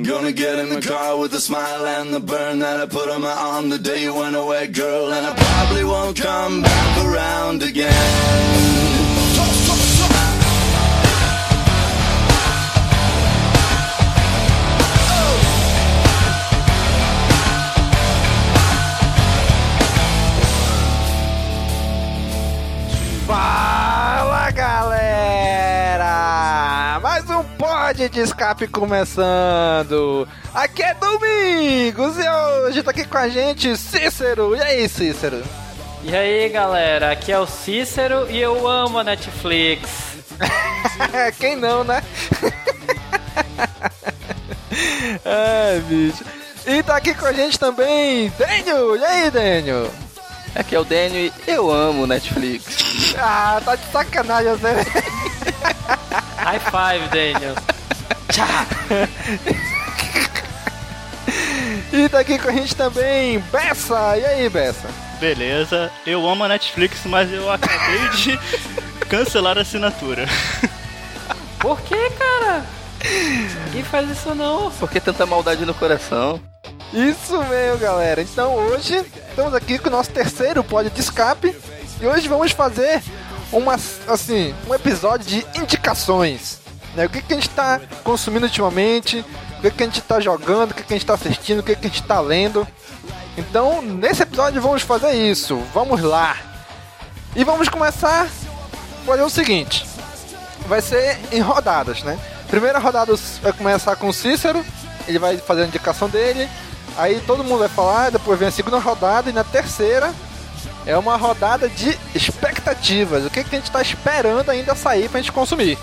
Gonna get in the car with the smile and the burn that I put on my arm the day you went away, girl, and I probably won't come back around again. Fala galera! De escape começando! Aqui é Domingos e hoje tá aqui com a gente Cícero. E aí, Cícero? E aí, galera, aqui é o Cícero e eu amo a Netflix. Quem não, né? Ai, bicho. E tá aqui com a gente também Daniel. E aí, Daniel? Aqui é o Daniel e eu amo Netflix. Ah, tá de sacanagem, você. High five, Daniel. E tá aqui com a gente também Bessa. E aí, Bessa? Beleza, eu amo a Netflix, mas eu acabei de cancelar a assinatura. Por que, cara? Ninguém faz isso não. Por que tanta maldade no coração? Isso mesmo, galera. Então hoje estamos aqui com o nosso terceiro pod de escape e hoje vamos fazer uma, assim, um episódio de indicações. Né? O que, que a gente está consumindo ultimamente, o que, que a gente está jogando, o que, que a gente está assistindo, o que, que a gente está lendo. Então, nesse episódio vamos fazer isso. Vamos lá. E vamos começar a fazer o seguinte. Vai ser em rodadas, né? Primeira rodada vai começar com o Cícero, ele vai fazer a indicação dele. Aí todo mundo vai falar, depois vem a segunda rodada e na terceira é uma rodada de expectativas. O que, que a gente está esperando ainda sair pra gente consumir.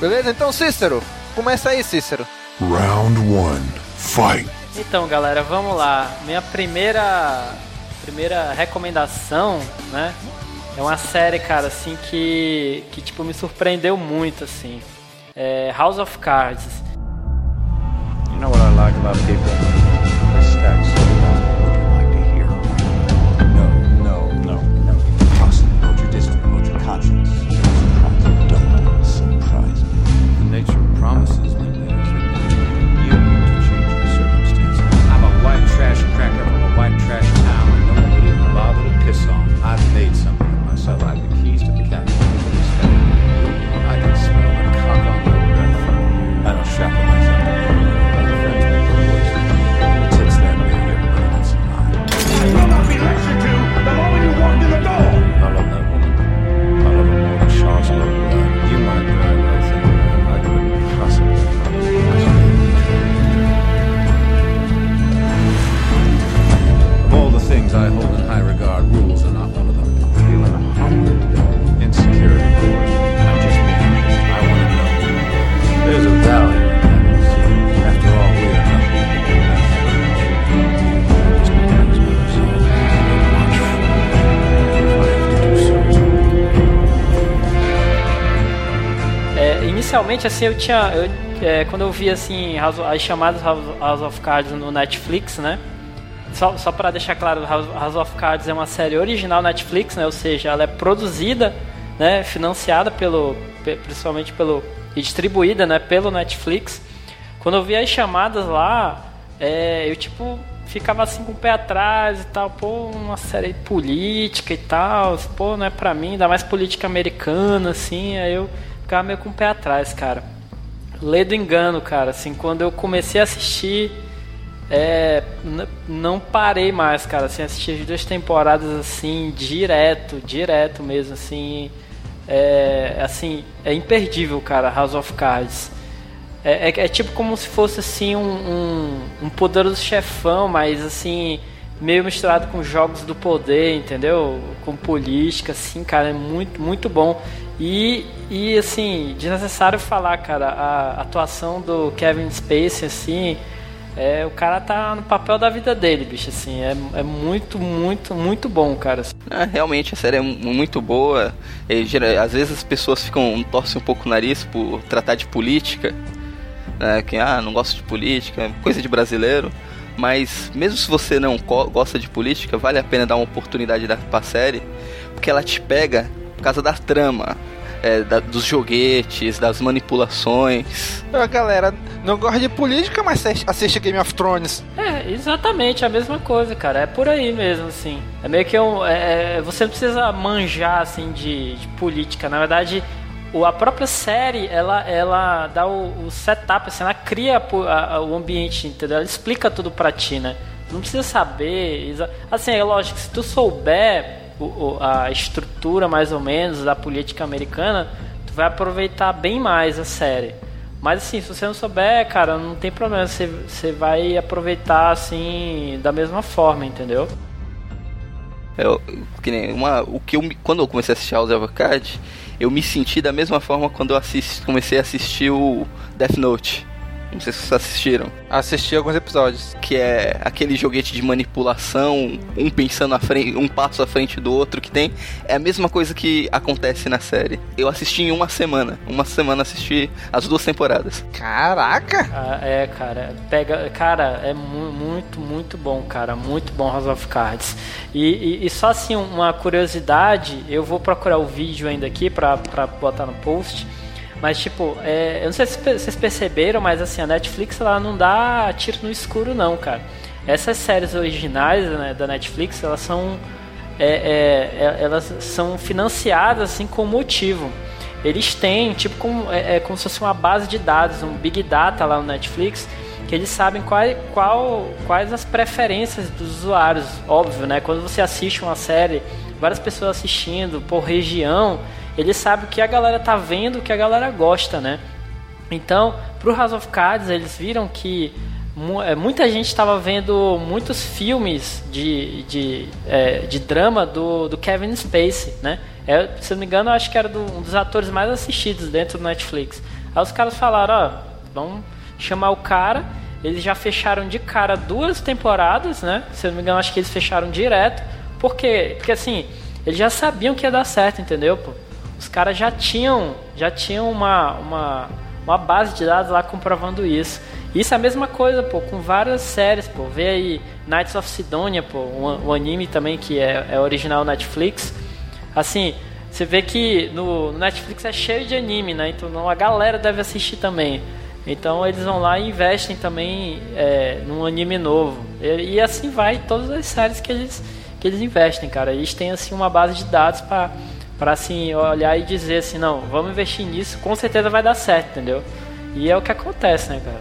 Beleza? Então, Cícero, começa aí, Cícero. Round one, fight. Então, galera, vamos lá. Minha primeira primeira recomendação, né? É uma série, cara, assim que que tipo me surpreendeu muito, assim. É House of Cards. You know what I like about people? Inicialmente, assim, eu tinha. eu, é, quando eu vi assim as chamadas House, of Cards no Netflix, né? Só, só para deixar claro, House, of Cards é uma série original Netflix, né? Ou seja, ela é produzida né, financiada pelo, pe- principalmente pelo e distribuída, né, pelo Netflix. Quando eu vi as chamadas lá, é, eu tipo ficava assim com o pé atrás e tal, pô, uma série política e tal, pô, não é pra mim, ainda mais política americana, assim, aí eu ficava meio com o pé atrás, cara. Lê do engano, cara, assim, quando eu comecei a assistir, é, não parei mais, cara, assim, assisti as duas temporadas, assim, direto, direto mesmo, assim, é, assim, é imperdível, cara, House of Cards. É, é- é tipo como se fosse assim um, um, um poderoso chefão, mas assim, meio misturado com jogos do poder, entendeu? Com política, assim, cara, é muito, muito bom. E, e assim, desnecessário falar, cara, a atuação do Kevin Spacey, assim, é, o cara tá no papel da vida dele, bicho, assim, é, é muito, muito, muito bom, cara. Ah, realmente a série é mu- muito boa. Gera- às vezes as pessoas ficam torcem um pouco o nariz por tratar de política, né? Que ah, não gosto de política, coisa de brasileiro. Mas mesmo se você não gosta de política, vale a pena dar uma oportunidade da, pra série, porque ela te pega por causa da trama, é, da- dos joguetes, das manipulações. A galera não gosta de política, mas assiste- Game of Thrones. É, exatamente a mesma coisa, cara. É por aí mesmo, assim. É meio que um. é- é- você não precisa manjar, assim, de, de política. Na verdade, o, a própria série, ela, ela dá o, o setup, assim, ela cria a a- o ambiente, entendeu? Ela explica tudo pra ti, né? Não precisa saber. Assim, é lógico, se tu souber o- o- a estrutura, mais ou menos, da política americana, tu vai aproveitar bem mais a série. Mas assim, se você não souber, cara, não tem problema. Você, você vai aproveitar assim da mesma forma, entendeu? Eu, que nem uma, o que eu, quando eu comecei a assistir House of Cards, eu me senti da mesma forma quando eu assisti, comecei a assistir o Death Note. Não sei se vocês assistiram. Assisti alguns episódios. Que é aquele joguete de manipulação, um pensando à frente, um passo à frente do outro que tem. É a mesma coisa que acontece na série. Eu assisti em uma semana. Uma semana assisti as duas temporadas. Caraca! Ah, é, cara, pega, cara, é mu- muito, muito bom, cara, muito bom House of Cards. E, e- e só assim uma curiosidade, eu vou procurar o vídeo ainda aqui pra, pra botar no post. Mas tipo, é, eu não sei se vocês perceberam, mas assim a Netflix ela não dá tiro no escuro não, cara. Essas séries originais né, da Netflix elas são é, é, é- elas são financiadas assim com motivo. Eles têm, tipo, como, é, é como se fosse uma base de dados, um Big Data lá no Netflix, que eles sabem qual, qual, quais as preferências dos usuários. Óbvio, né? Quando você assiste uma série, várias pessoas assistindo por região, eles sabem o que a galera tá vendo, o que a galera gosta, né? Então, pro House of Cards, eles viram que é, muita gente estava vendo muitos filmes de, de, é, de drama do, do Kevin Spacey, né? É, se eu não me engano, acho que era do- um dos atores mais assistidos dentro do Netflix. Aí os caras falaram, ó, vamos chamar o cara. Eles já fecharam de cara duas temporadas, né? Se não me engano, acho que eles fecharam direto. Por quê? Porque assim, eles já sabiam que ia dar certo, entendeu, pô? Os caras já tinham, já tinham uma, uma, uma base de dados lá comprovando isso. Isso é a mesma coisa, pô, com várias séries, pô. Vê aí Knights of Sidonia, pô, um, um anime também que é, é original Netflix. Assim, você vê que no, no Netflix é cheio de anime, né? Então a galera deve assistir também. Então eles vão lá e investem também é, num anime novo. E, e assim vai todas as séries que eles, que eles investem, cara. Eles têm assim uma base de dados para para assim olhar e dizer assim, não, vamos investir nisso, com certeza vai dar certo, entendeu? E é o que acontece, né, cara?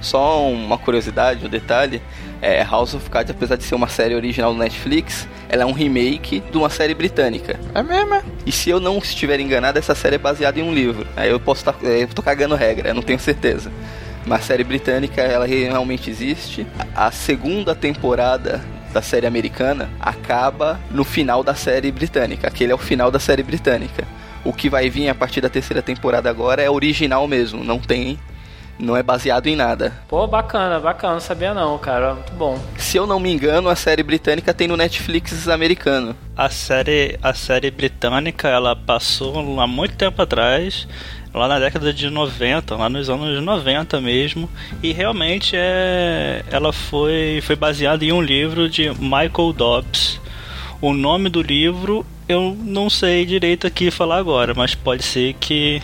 Só uma curiosidade, um detalhe, é, House of Cards, apesar de ser uma série original do Netflix, ela é um remake de uma série britânica. É mesmo? é? E se eu não estiver enganado, essa série é baseada em um livro. Aí eu posso estar. eu tô cagando regra, eu não tenho certeza. Mas a série britânica, ela realmente existe. A segunda temporada da série americana acaba no final da série britânica. Aquele é o final da série britânica. O que vai vir a partir da terceira temporada agora é original mesmo, não tem. Não é baseado em nada. Pô, bacana, bacana, não sabia não, cara, muito bom. Se eu não me engano, a série britânica tem no Netflix americano. A série, a série britânica, ela passou há muito tempo atrás, lá na década de 90, lá nos anos 90 mesmo, e realmente é, ela foi, foi baseada em um livro de Michael Dobbs. O nome do livro Eu não sei direito aqui falar agora, mas pode ser que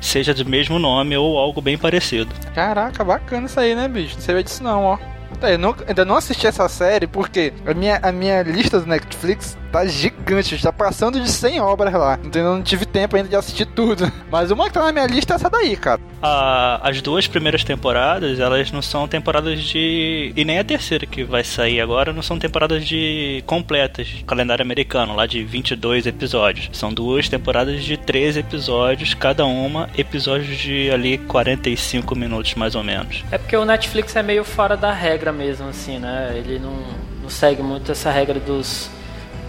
seja do mesmo nome ou algo bem parecido. Caraca, bacana isso aí, né, bicho? Não sabia disso não, ó. Eu não- ainda não assisti essa série porque a minha, a minha lista do Netflix tá gigante, tá passando de 100 obras lá. Então eu não tive tempo ainda de assistir tudo. Mas uma que tá na minha lista é essa daí, cara. A- as duas primeiras temporadas, elas não são temporadas de. E nem a terceira que vai sair agora, não são temporadas de completas, calendário americano, lá de 22 episódios. São duas temporadas de 13 episódios, cada uma episódios de ali 45 minutos mais ou menos. É porque o Netflix é meio fora da regra mesmo, assim, né? Ele não, não segue muito essa regra dos,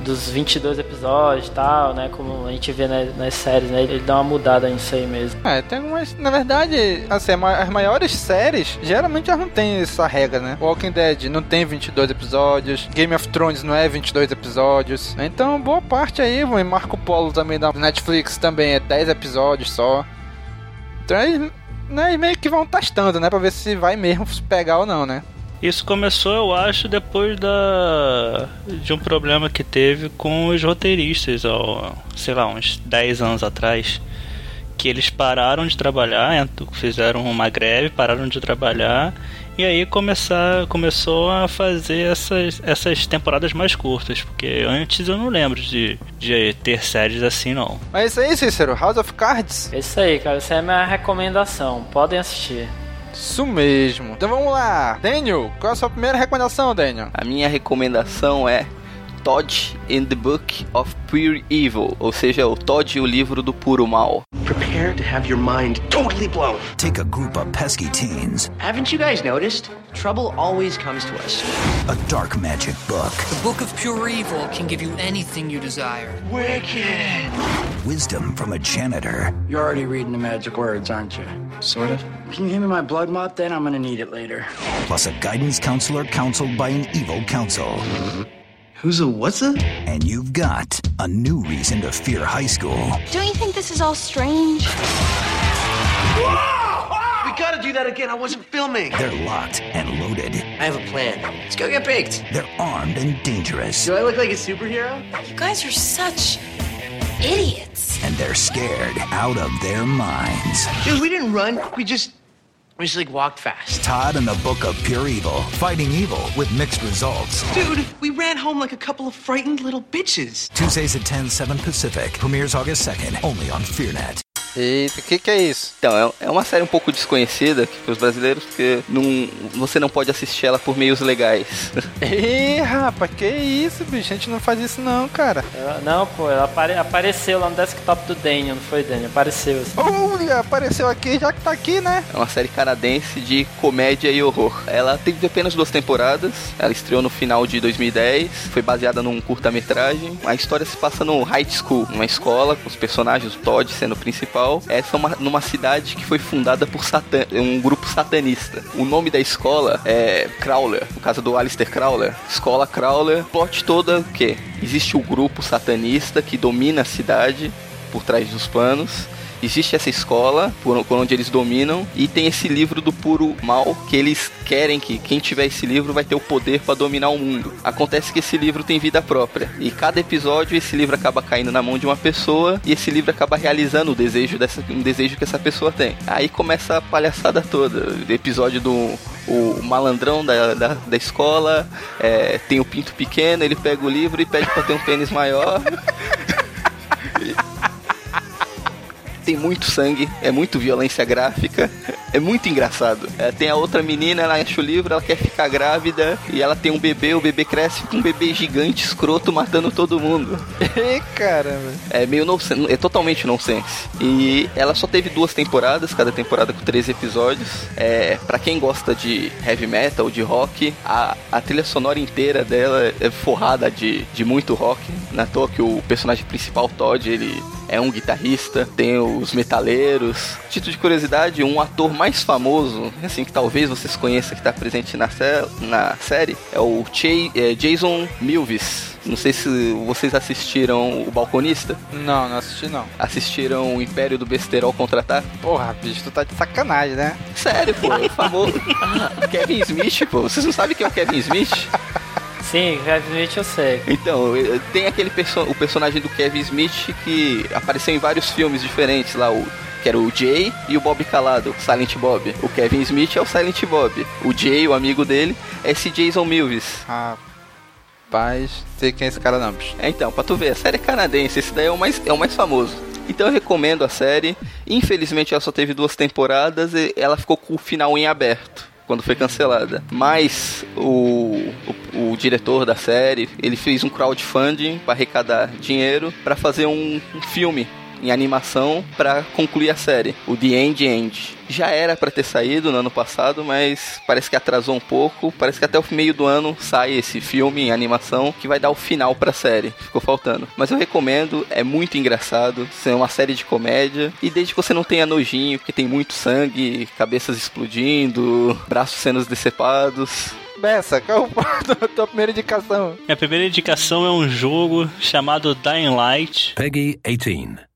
dos 22 episódios e tal, né? Como a gente vê na- nas séries, né? Ele dá uma mudada nisso aí mesmo. É, tem algumas. Na verdade, assim, as maiores séries geralmente elas não tem essa regra, né? Walking Dead não tem 22 episódios, Game of Thrones não é 22 episódios. Então, boa parte aí, Marco Polo também da Netflix também é 10 episódios só. Então, eles, né, meio que vão testando, né? Pra ver se vai mesmo pegar ou não, né? Isso começou, eu acho, depois da de um problema que teve com os roteiristas, ó, sei lá, uns 10 anos atrás, que eles pararam de trabalhar, fizeram uma greve, pararam de trabalhar e aí começar, começou a fazer essas, essas temporadas mais curtas, porque antes eu não lembro de, de ter séries assim não. Mas é isso aí, Cícero, House of Cards. É isso aí, cara. Essa é a minha recomendação. Podem assistir. Isso mesmo. Então vamos lá. Daniel, qual é a sua primeira recomendação, Daniel? A minha recomendação é Todd in the Book of Pure Evil, ou seja, o Todd e o livro do puro mal. Prepare to have your mind totally blown. Take a group of pesky teens, Haven't you guys noticed? Trouble always comes to us. a dark magic book, The Book of Pure Evil can give you anything you desire. Wicked. wisdom from a janitor, You're already reading the magic words, aren't you? Sort of. Can you hand me my blood mop then? I'm gonna need it later. plus a guidance counselor counseled by an evil council. Who's a what's a? And you've got a new reason to fear high school. Don't you think this is all strange? We gotta do that again. I wasn't filming. They're locked and loaded. I have a plan. Let's go get baked. They're armed and dangerous. Do I look like a superhero? You guys are such idiots. And they're scared out of their minds. Dude, we didn't run. We just we just like walked fast. Todd and the Book of Pure Evil, fighting evil with mixed results. Dude, we ran home like a couple of frightened little bitches. Tuesdays at 10, 7 Pacific. Premieres August 2nd, only on FearNet. Eita, o que, que é isso? Então, é é uma série um pouco desconhecida aqui para os brasileiros, porque não, você não pode assistir ela por meios legais. Ih, rapaz, que isso, bicho? A gente não faz isso não, cara. Ela- não, pô, ela apare- apareceu lá no desktop do Daniel, não foi, Daniel? Apareceu. Assim. Olha, apareceu aqui, já que tá aqui, né? É uma série canadense de comédia e horror. Ela teve apenas duas temporadas. Ela estreou no final de 2010. Foi baseada num curta-metragem. A história se passa no high school, uma escola, com os personagens, o Todd sendo o principal. Essa é uma, numa cidade que foi fundada por satan, um grupo satanista. O nome da escola é Crowler, no caso do Alistair Crowler. Escola Crowler. Plot toda que existe o grupo satanista que domina a cidade por trás dos panos. Existe essa escola por, por onde eles dominam e tem esse livro do puro mal que eles querem que quem tiver esse livro vai ter o poder para dominar o mundo. Acontece que esse livro tem vida própria e cada episódio esse livro acaba caindo na mão de uma pessoa e esse livro acaba realizando o desejo dessa um desejo que essa pessoa tem. Aí começa a palhaçada toda. Episódio do o malandrão da, da, da escola é, tem o pinto pequeno, ele pega o livro e pede para ter um pênis maior. tem muito sangue, é muito violência gráfica, é muito engraçado. É, tem a outra menina, ela acha o livro, ela quer ficar grávida e ela tem um bebê, o bebê cresce com um bebê gigante, escroto, matando todo mundo. Ih, caramba. É meio nonsense, é totalmente nonsense. E ela só teve duas temporadas, cada temporada com 13 episódios. É, para quem gosta de heavy metal, de rock, a, a trilha sonora inteira dela é forrada de, de muito rock. Na toa que o personagem principal, Todd, ele é um guitarrista, tem os metaleiros. Título de curiosidade, um ator mais famoso, assim, que talvez vocês conheçam, que está presente na, na série, é o Che- é, Jason Milvis. Não sei se vocês assistiram O Balconista. Não, não assisti não. Assistiram o Império do Besterol Contra-Ataque? Porra, bicho, tu tá de sacanagem, né? Sério, pô, é famoso. Kevin Smith, pô. Vocês não sabem quem é o Kevin Smith? Sim, Kevin Smith eu sei. Então, eh, tem aquele perso o personagem do Kevin Smith que apareceu em vários filmes diferentes lá, o que era o Jay e o Bob Calado, Silent Bob. O Kevin Smith é o Silent Bob. O Jay, o amigo dele, é esse Jason Mills. Rapaz, sei quem é esse cara não, bicho. É, então, pra tu ver, a série é canadense, esse daí é o mais, é o mais famoso. Então eu recomendo a série. Infelizmente ela só teve duas temporadas e ela ficou com o final em aberto quando foi cancelada. Mas o, o, o diretor da série, ele fez um crowdfunding para arrecadar dinheiro para fazer um, um filme em animação para concluir a série, o The End End. Já era para ter saído no ano passado, mas parece que atrasou um pouco. Parece que até o meio do ano sai esse filme em animação que vai dar o final para a série. Ficou faltando. Mas eu recomendo, é muito engraçado. É uma série de comédia e desde que você não tenha nojinho, porque tem muito sangue, cabeças explodindo, braços sendo decepados, Bessa, qual é a tua primeira indicação? Minha primeira indicação é um jogo chamado Dying Light. Peggy 18.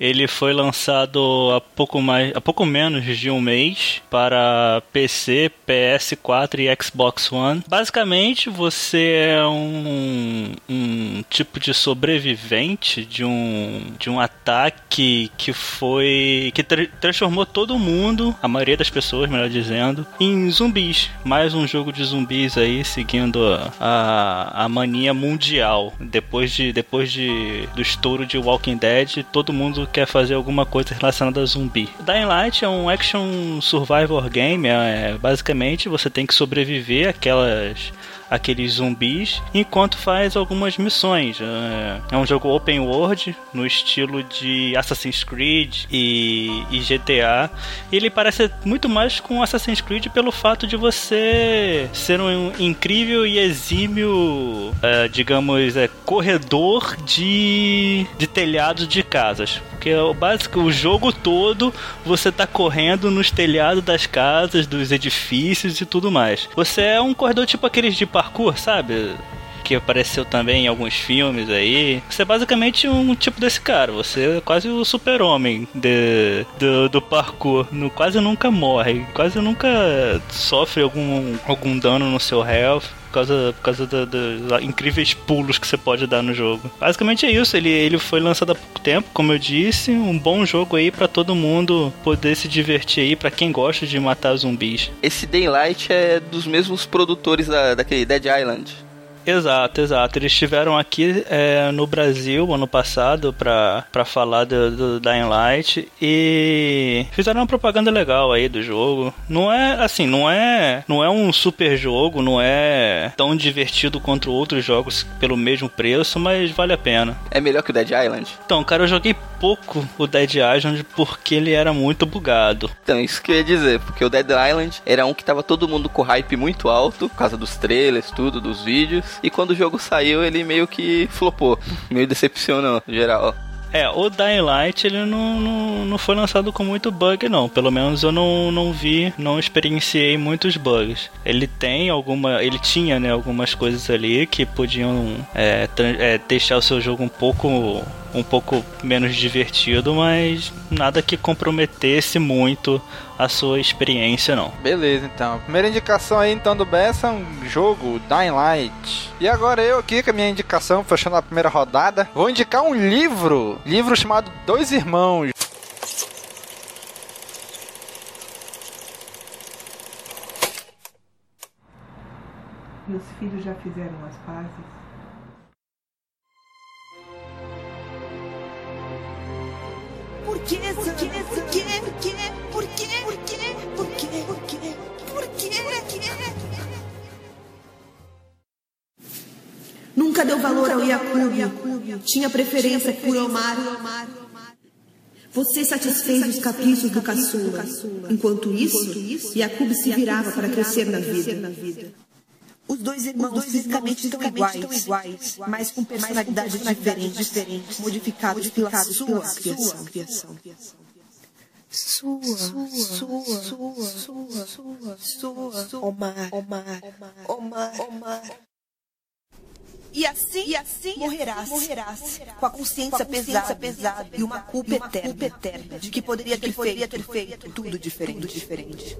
Ele foi lançado há pouco mais, há pouco menos de um mês para PC, PS4 e Xbox One. Basicamente, você é um, um tipo de sobrevivente de um de um ataque que foi que tra transformou todo mundo, a maioria das pessoas, melhor dizendo, em zumbis. Mais um jogo de zumbis aí seguindo a, a mania mundial. Depois de depois de do estouro de Walking Dead, todo mundo quer fazer alguma coisa relacionada a zumbi. Dying Light é um action survivor game, é, basicamente você tem que sobreviver àquelas aqueles zumbis enquanto faz algumas missões. É, é um jogo open world no estilo de Assassin's Creed e, e GTA. E ele parece muito mais com Assassin's Creed pelo fato de você ser um incrível e exímio, é, digamos, é, corredor de, de telhados de casas. Porque o básico, o jogo todo você tá correndo nos telhados das casas, dos edifícios e tudo mais. Você é um corredor tipo aqueles de parkour, sabe? Que apareceu também em alguns filmes aí. Você é basicamente um tipo desse cara. Você é quase o super-homem do, do parkour. No, quase nunca morre. Quase nunca sofre algum, algum dano no seu health por causa, por causa dos da, incríveis pulos que você pode dar no jogo. Basicamente é isso, ele, ele foi lançado há pouco tempo, como eu disse, um bom jogo aí para todo mundo poder se divertir aí, para quem gosta de matar zumbis. Esse Daylight é dos mesmos produtores da, daquele Dead Island. Exato, exato. Eles estiveram aqui é, no Brasil ano passado pra, pra falar do, do Dying Light e fizeram uma propaganda legal aí do jogo. Não é assim, não é, não é um super jogo, não é tão divertido quanto outros jogos pelo mesmo preço, mas vale a pena. É melhor que o Dead Island? Então, cara, eu joguei pouco o Dead Island porque ele era muito bugado. Então, isso que eu ia dizer, porque o Dead Island era um que tava todo mundo com hype muito alto, por causa dos trailers, tudo, dos vídeos, e quando o jogo saiu, ele meio que flopou, meio decepcionou, em geral. É, o Dying Light ele não, não, não foi lançado com muito bug, não. Pelo menos eu não, não vi, não experienciei muitos bugs. Ele tem alguma. Ele tinha, né, algumas coisas ali que podiam é, é, deixar o seu jogo um pouco. Um pouco menos divertido, mas nada que comprometesse muito a sua experiência, não. Beleza, então. Primeira indicação aí, então, do Bessa um jogo, Dying Light. E agora eu aqui, com a minha indicação, fechando a primeira rodada, vou indicar um livro. Livro chamado Dois Irmãos. Meus filhos já fizeram as pazes? Por que, por que, por que, por que, por que, por que, por que, por que, por que, Nunca deu valor ao Yakub. Tinha preferência por Omar. Você satisfez os caprichos do caçula. Enquanto isso, Yakub se virava para crescer na vida. Os dois irmãos fisicamente estão iguais, mas com personalidades diferentes, modificados pela sua criação. Sua, sua, sua, sua, sua, sua, Omar, Omar, Omar, Omar. E assim, e assim morrerás, morrerás com a consciência, pesada, pesada e uma culpa, eterna, eterna de que poderia ter, feito, ter feito tudo diferente. Tudo diferente.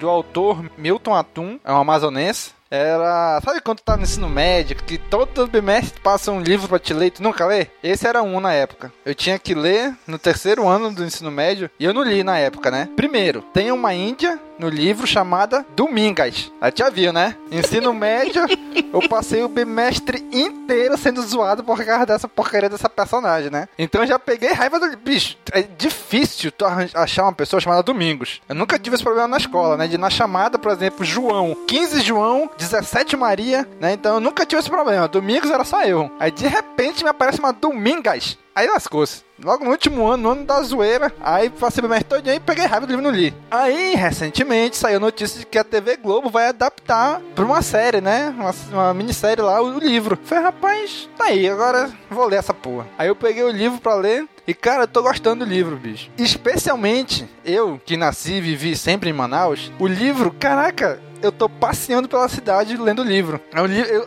Do autor Milton Atum, é um amazonense. Era. Sabe quando tá no ensino médio, que todo bimestre passa um livro pra te ler e tu nunca lê? Esse era um na época. Eu tinha que ler no terceiro ano do ensino médio e eu não li na época, né? Primeiro, tem uma índia no livro chamada Domingas. A já viu, né? Ensino médio, eu passei o bimestre inteiro sendo zoado por causa dessa porcaria dessa personagem, né? Então eu já peguei raiva do. Bicho, é difícil tu achar uma pessoa chamada Domingos. Eu nunca tive esse problema na escola, né? De na chamada, por exemplo, João. 15 João, 17 Maria, né? Então eu nunca tive esse problema. Domingos era só eu. Aí de repente me aparece uma Domingas. Aí lascou-se. Logo no último ano, no ano da zoeira, aí passei bimestre todinho e peguei raiva do livro no li. Aí, recentemente, saiu notícia de que a TV Globo vai adaptar pra uma série, né? Uma, uma minissérie lá, o, o livro. Falei, rapaz, tá aí, agora vou ler essa porra. Aí eu peguei o livro pra ler e, cara, eu tô gostando do livro, bicho. Especialmente eu, que nasci e vivi sempre em Manaus, o livro, caraca, eu tô passeando pela cidade lendo o livro.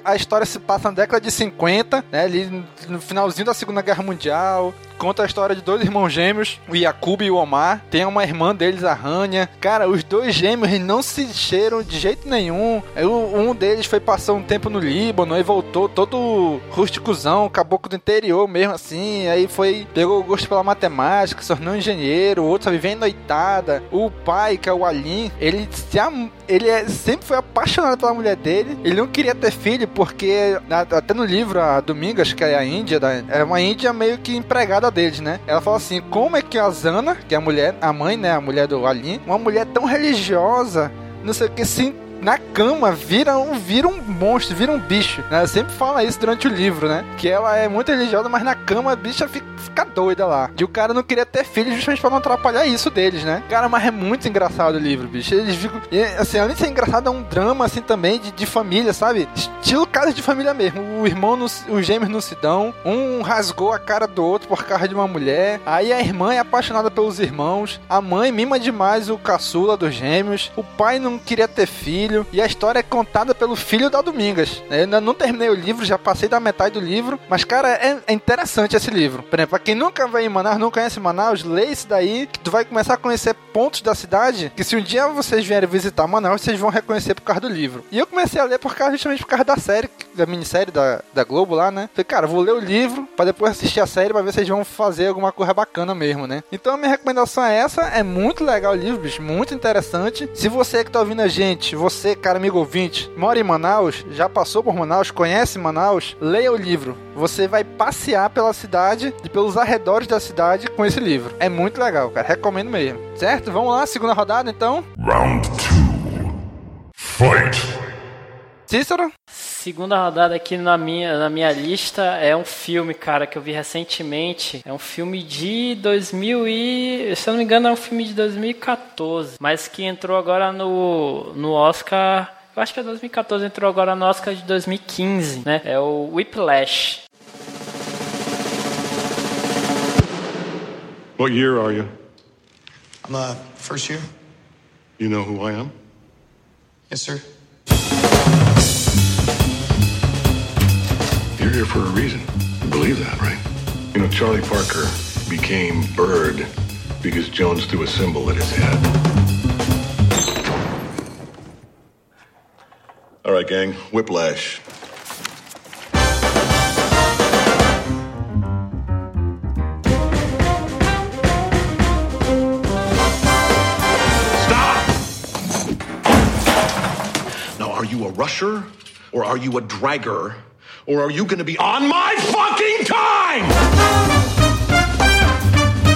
A história se passa na década de 50, né, ali no finalzinho da Segunda Guerra Mundial. Conta a história de dois irmãos gêmeos, o Yakub e o Omar. Tem uma irmã deles, a Rania. Cara, os dois gêmeos não se cheiram de jeito nenhum. Um deles foi passar um tempo no Líbano e voltou todo rústicozão, caboclo do interior mesmo assim. Aí foi, pegou o gosto pela matemática, se tornou engenheiro. O outro só vivendo noitada. O pai, que é o Alim, ele se am... ele é, sempre foi apaixonado pela mulher dele. Ele não queria ter filho porque, até no livro, a Domingas, que é a Índia, é uma Índia meio que empregada deles, né? Ela fala assim: como é que a Zana, que é a mulher, a mãe, né? A mulher do Alim, uma mulher tão religiosa, não sei o que, se na cama vira um, vira um monstro, vira um bicho. Né? Sempre fala isso durante o livro, né? Que ela é muito religiosa, mas na cama a bicha fica, fica doida lá. E o cara não queria ter filhos justamente pra não atrapalhar isso deles, né? Cara, mas é muito engraçado o livro, bicho. Eles ficam. Assim, além de ser engraçado, é um drama, assim, também de, de família, sabe? Estilo casa de família mesmo. O irmão, não, os gêmeos não se dão. Um rasgou a cara do outro por causa de uma mulher. Aí a irmã é apaixonada pelos irmãos. A mãe mima demais o caçula dos gêmeos. O pai não queria ter filho filho. E a história é contada pelo filho da Domingas. Eu ainda não terminei o livro, já passei da metade do livro. Mas, cara, é, é interessante esse livro. Por exemplo, pra quem nunca vai em Manaus, não conhece Manaus, lê isso daí, que tu vai começar a conhecer pontos da cidade que se um dia vocês vierem visitar Manaus, vocês vão reconhecer por causa do livro. E eu comecei a ler por causa, justamente por causa da série, da minissérie da, da Globo lá, né? Falei, cara, vou ler o livro pra depois assistir a série pra ver se eles vão fazer alguma coisa bacana mesmo, né? Então a minha recomendação é essa, é muito legal o livro, bicho, muito interessante. Se você que tá ouvindo a gente, você, cara amigo ouvinte, mora em Manaus, já passou por Manaus, conhece Manaus, leia o livro. Você vai passear pela cidade e pelos arredores da cidade com esse livro. É muito legal, cara, recomendo mesmo. Certo? Vamos lá, segunda rodada então. Round two. Fight! Cícero? Segunda rodada aqui na minha, na minha lista é um filme, cara, que eu vi recentemente. É um filme de 2000 e... Se eu não me engano, é um filme de 2014. Mas que entrou agora no, no Oscar... Eu acho que é 2014, entrou agora no Oscar de 2015, né? É o Whiplash. What year are you? I'm uh first year. You know who I am? Yes, sir. You're here for a reason. You believe that, right? You know, Charlie Parker became Bird because Jones threw a symbol at his head. All right, gang, whiplash. Stop! Now, are you a rusher or are you a dragger? Or are you gonna be on my fucking time?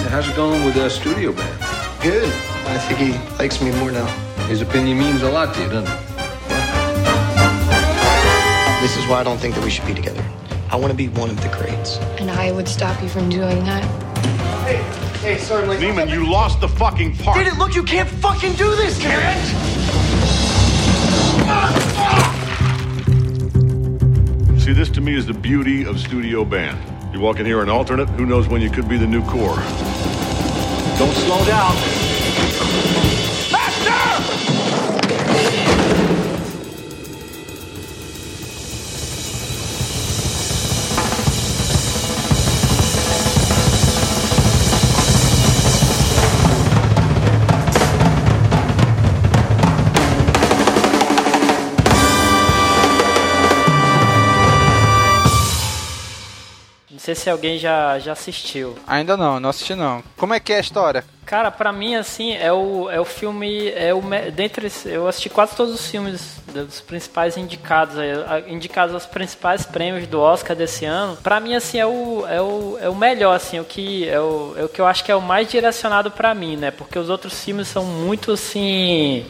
How's it going with the studio band? Good. I think he likes me more now. His opinion means a lot to you, doesn't it? This is why I don't think that we should be together. I want to be one of the greats. And I would stop you from doing that. Hey, hey, sorry, Lehman, you lost the fucking part. Did it look? You can't fucking do this, Garrett! See, this to me is the beauty of studio band. You walk in here an alternate, who knows when you could be the new core. Don't slow down. Se alguém já, já assistiu. Ainda não, não assisti não. Como é que é a história? Cara, pra mim, assim, é o, é o filme. É o, dentre, eu assisti quase todos os filmes dos principais indicados, indicados aos principais prêmios do Oscar desse ano. Pra mim, assim, é o, é o, é o melhor, assim, o que, é, o, é o que eu acho que é o mais direcionado pra mim, né? Porque os outros filmes são muito, assim.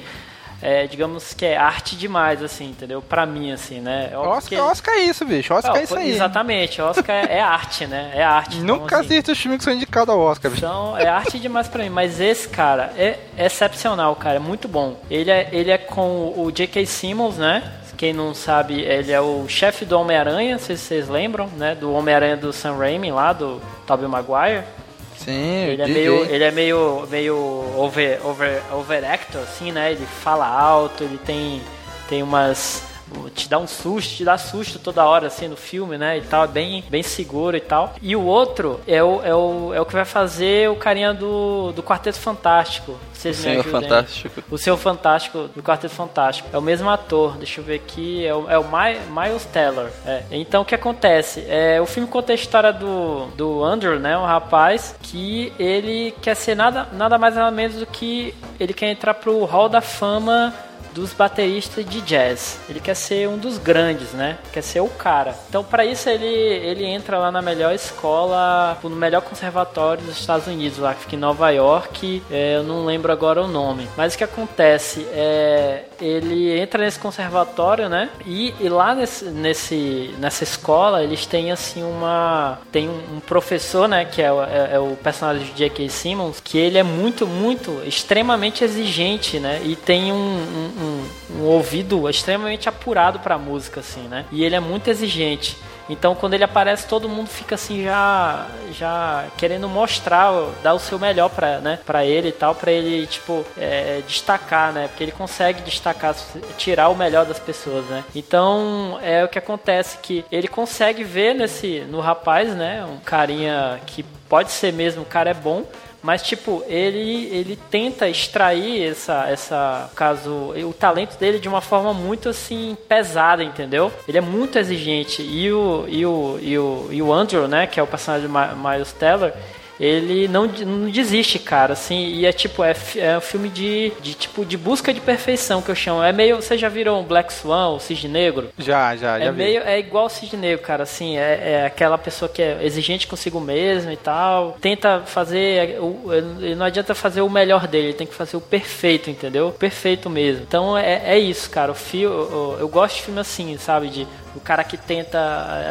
É, digamos que é arte demais, assim, entendeu? Pra mim, assim, né? É óbvio Oscar, que- Oscar é isso, bicho. Oscar Não, é isso aí. Exatamente, Oscar é, é arte, né? É arte. então, Nunca assim, assisto os filmes que são indicados ao Oscar, bicho. então, é arte demais pra mim. Mas esse, cara, é excepcional, cara. É muito bom. Ele é, ele é com o J.K. Simmons, né? Quem não sabe, ele é o chefe do Homem-Aranha, se vocês lembram, né? Do Homem-Aranha do Sam Raimi lá, do Tobey Maguire. Sim, Ele é meio, ele é meio, meio over, over, overactor, assim, né? Ele fala alto, ele tem, tem umas te dá um susto, te dá susto toda hora assim no filme, né? E tal, é bem, bem seguro e tal. E o outro é o, é o, é o que vai fazer o carinha do, do Quarteto Fantástico. Vocês O Senhor ajudem. Fantástico. O Senhor Fantástico do Quarteto Fantástico. É o mesmo ator, deixa eu ver aqui, é o, é o Mi- Miles Teller. É. Então o que acontece? É, o filme conta a história do, do Andrew, né? Um rapaz que ele quer ser nada, nada mais nada menos do que ele quer entrar pro Hall da Fama dos bateristas de jazz. Ele quer ser um dos grandes, né? Quer ser o cara. Então, para isso, ele, ele entra lá na melhor escola, no melhor conservatório dos Estados Unidos, lá que fica em Nova York. É, eu não lembro agora o nome. Mas o que acontece é. Ele entra nesse conservatório, né? E, e lá nesse, nesse, nessa escola, eles têm assim uma. Tem um, um professor, né? Que é, o- é- é o personagem de J.K. Simmons, que ele é muito, muito, extremamente exigente, né? E tem um, um, um- um ouvido extremamente apurado pra música, assim, né? E ele é muito exigente. Então quando ele aparece, todo mundo fica assim já já querendo mostrar, dar o seu melhor pra, né, pra ele e tal, pra ele, tipo, é, destacar, né? Porque ele consegue destacar, tirar o melhor das pessoas, né? Então é o que acontece que ele consegue ver nesse no rapaz, né, um carinha que pode ser mesmo, o cara é bom, mas, tipo, ele, ele tenta extrair essa, essa, caso, o talento dele de uma forma muito, assim, pesada, entendeu? Ele é muito exigente. E o, e o, e o, e o Andrew, né, que é o personagem Ma- Miles Teller, ele não, não desiste, cara, assim, e é tipo, é, é um filme de, de, tipo, de busca de perfeição, que eu chamo. É meio, vocês já viram Black Swan, o Cisne Negro? Já, já, já É vi. meio, é igual o Cisne Negro, cara, assim, é, é aquela pessoa que é exigente consigo mesmo e tal, tenta fazer, o- ele não adianta fazer o melhor dele, ele tem que fazer o perfeito, entendeu? Perfeito mesmo. Então é, é isso, cara, o filme, eu, eu gosto de filme assim, sabe, de o cara que tenta,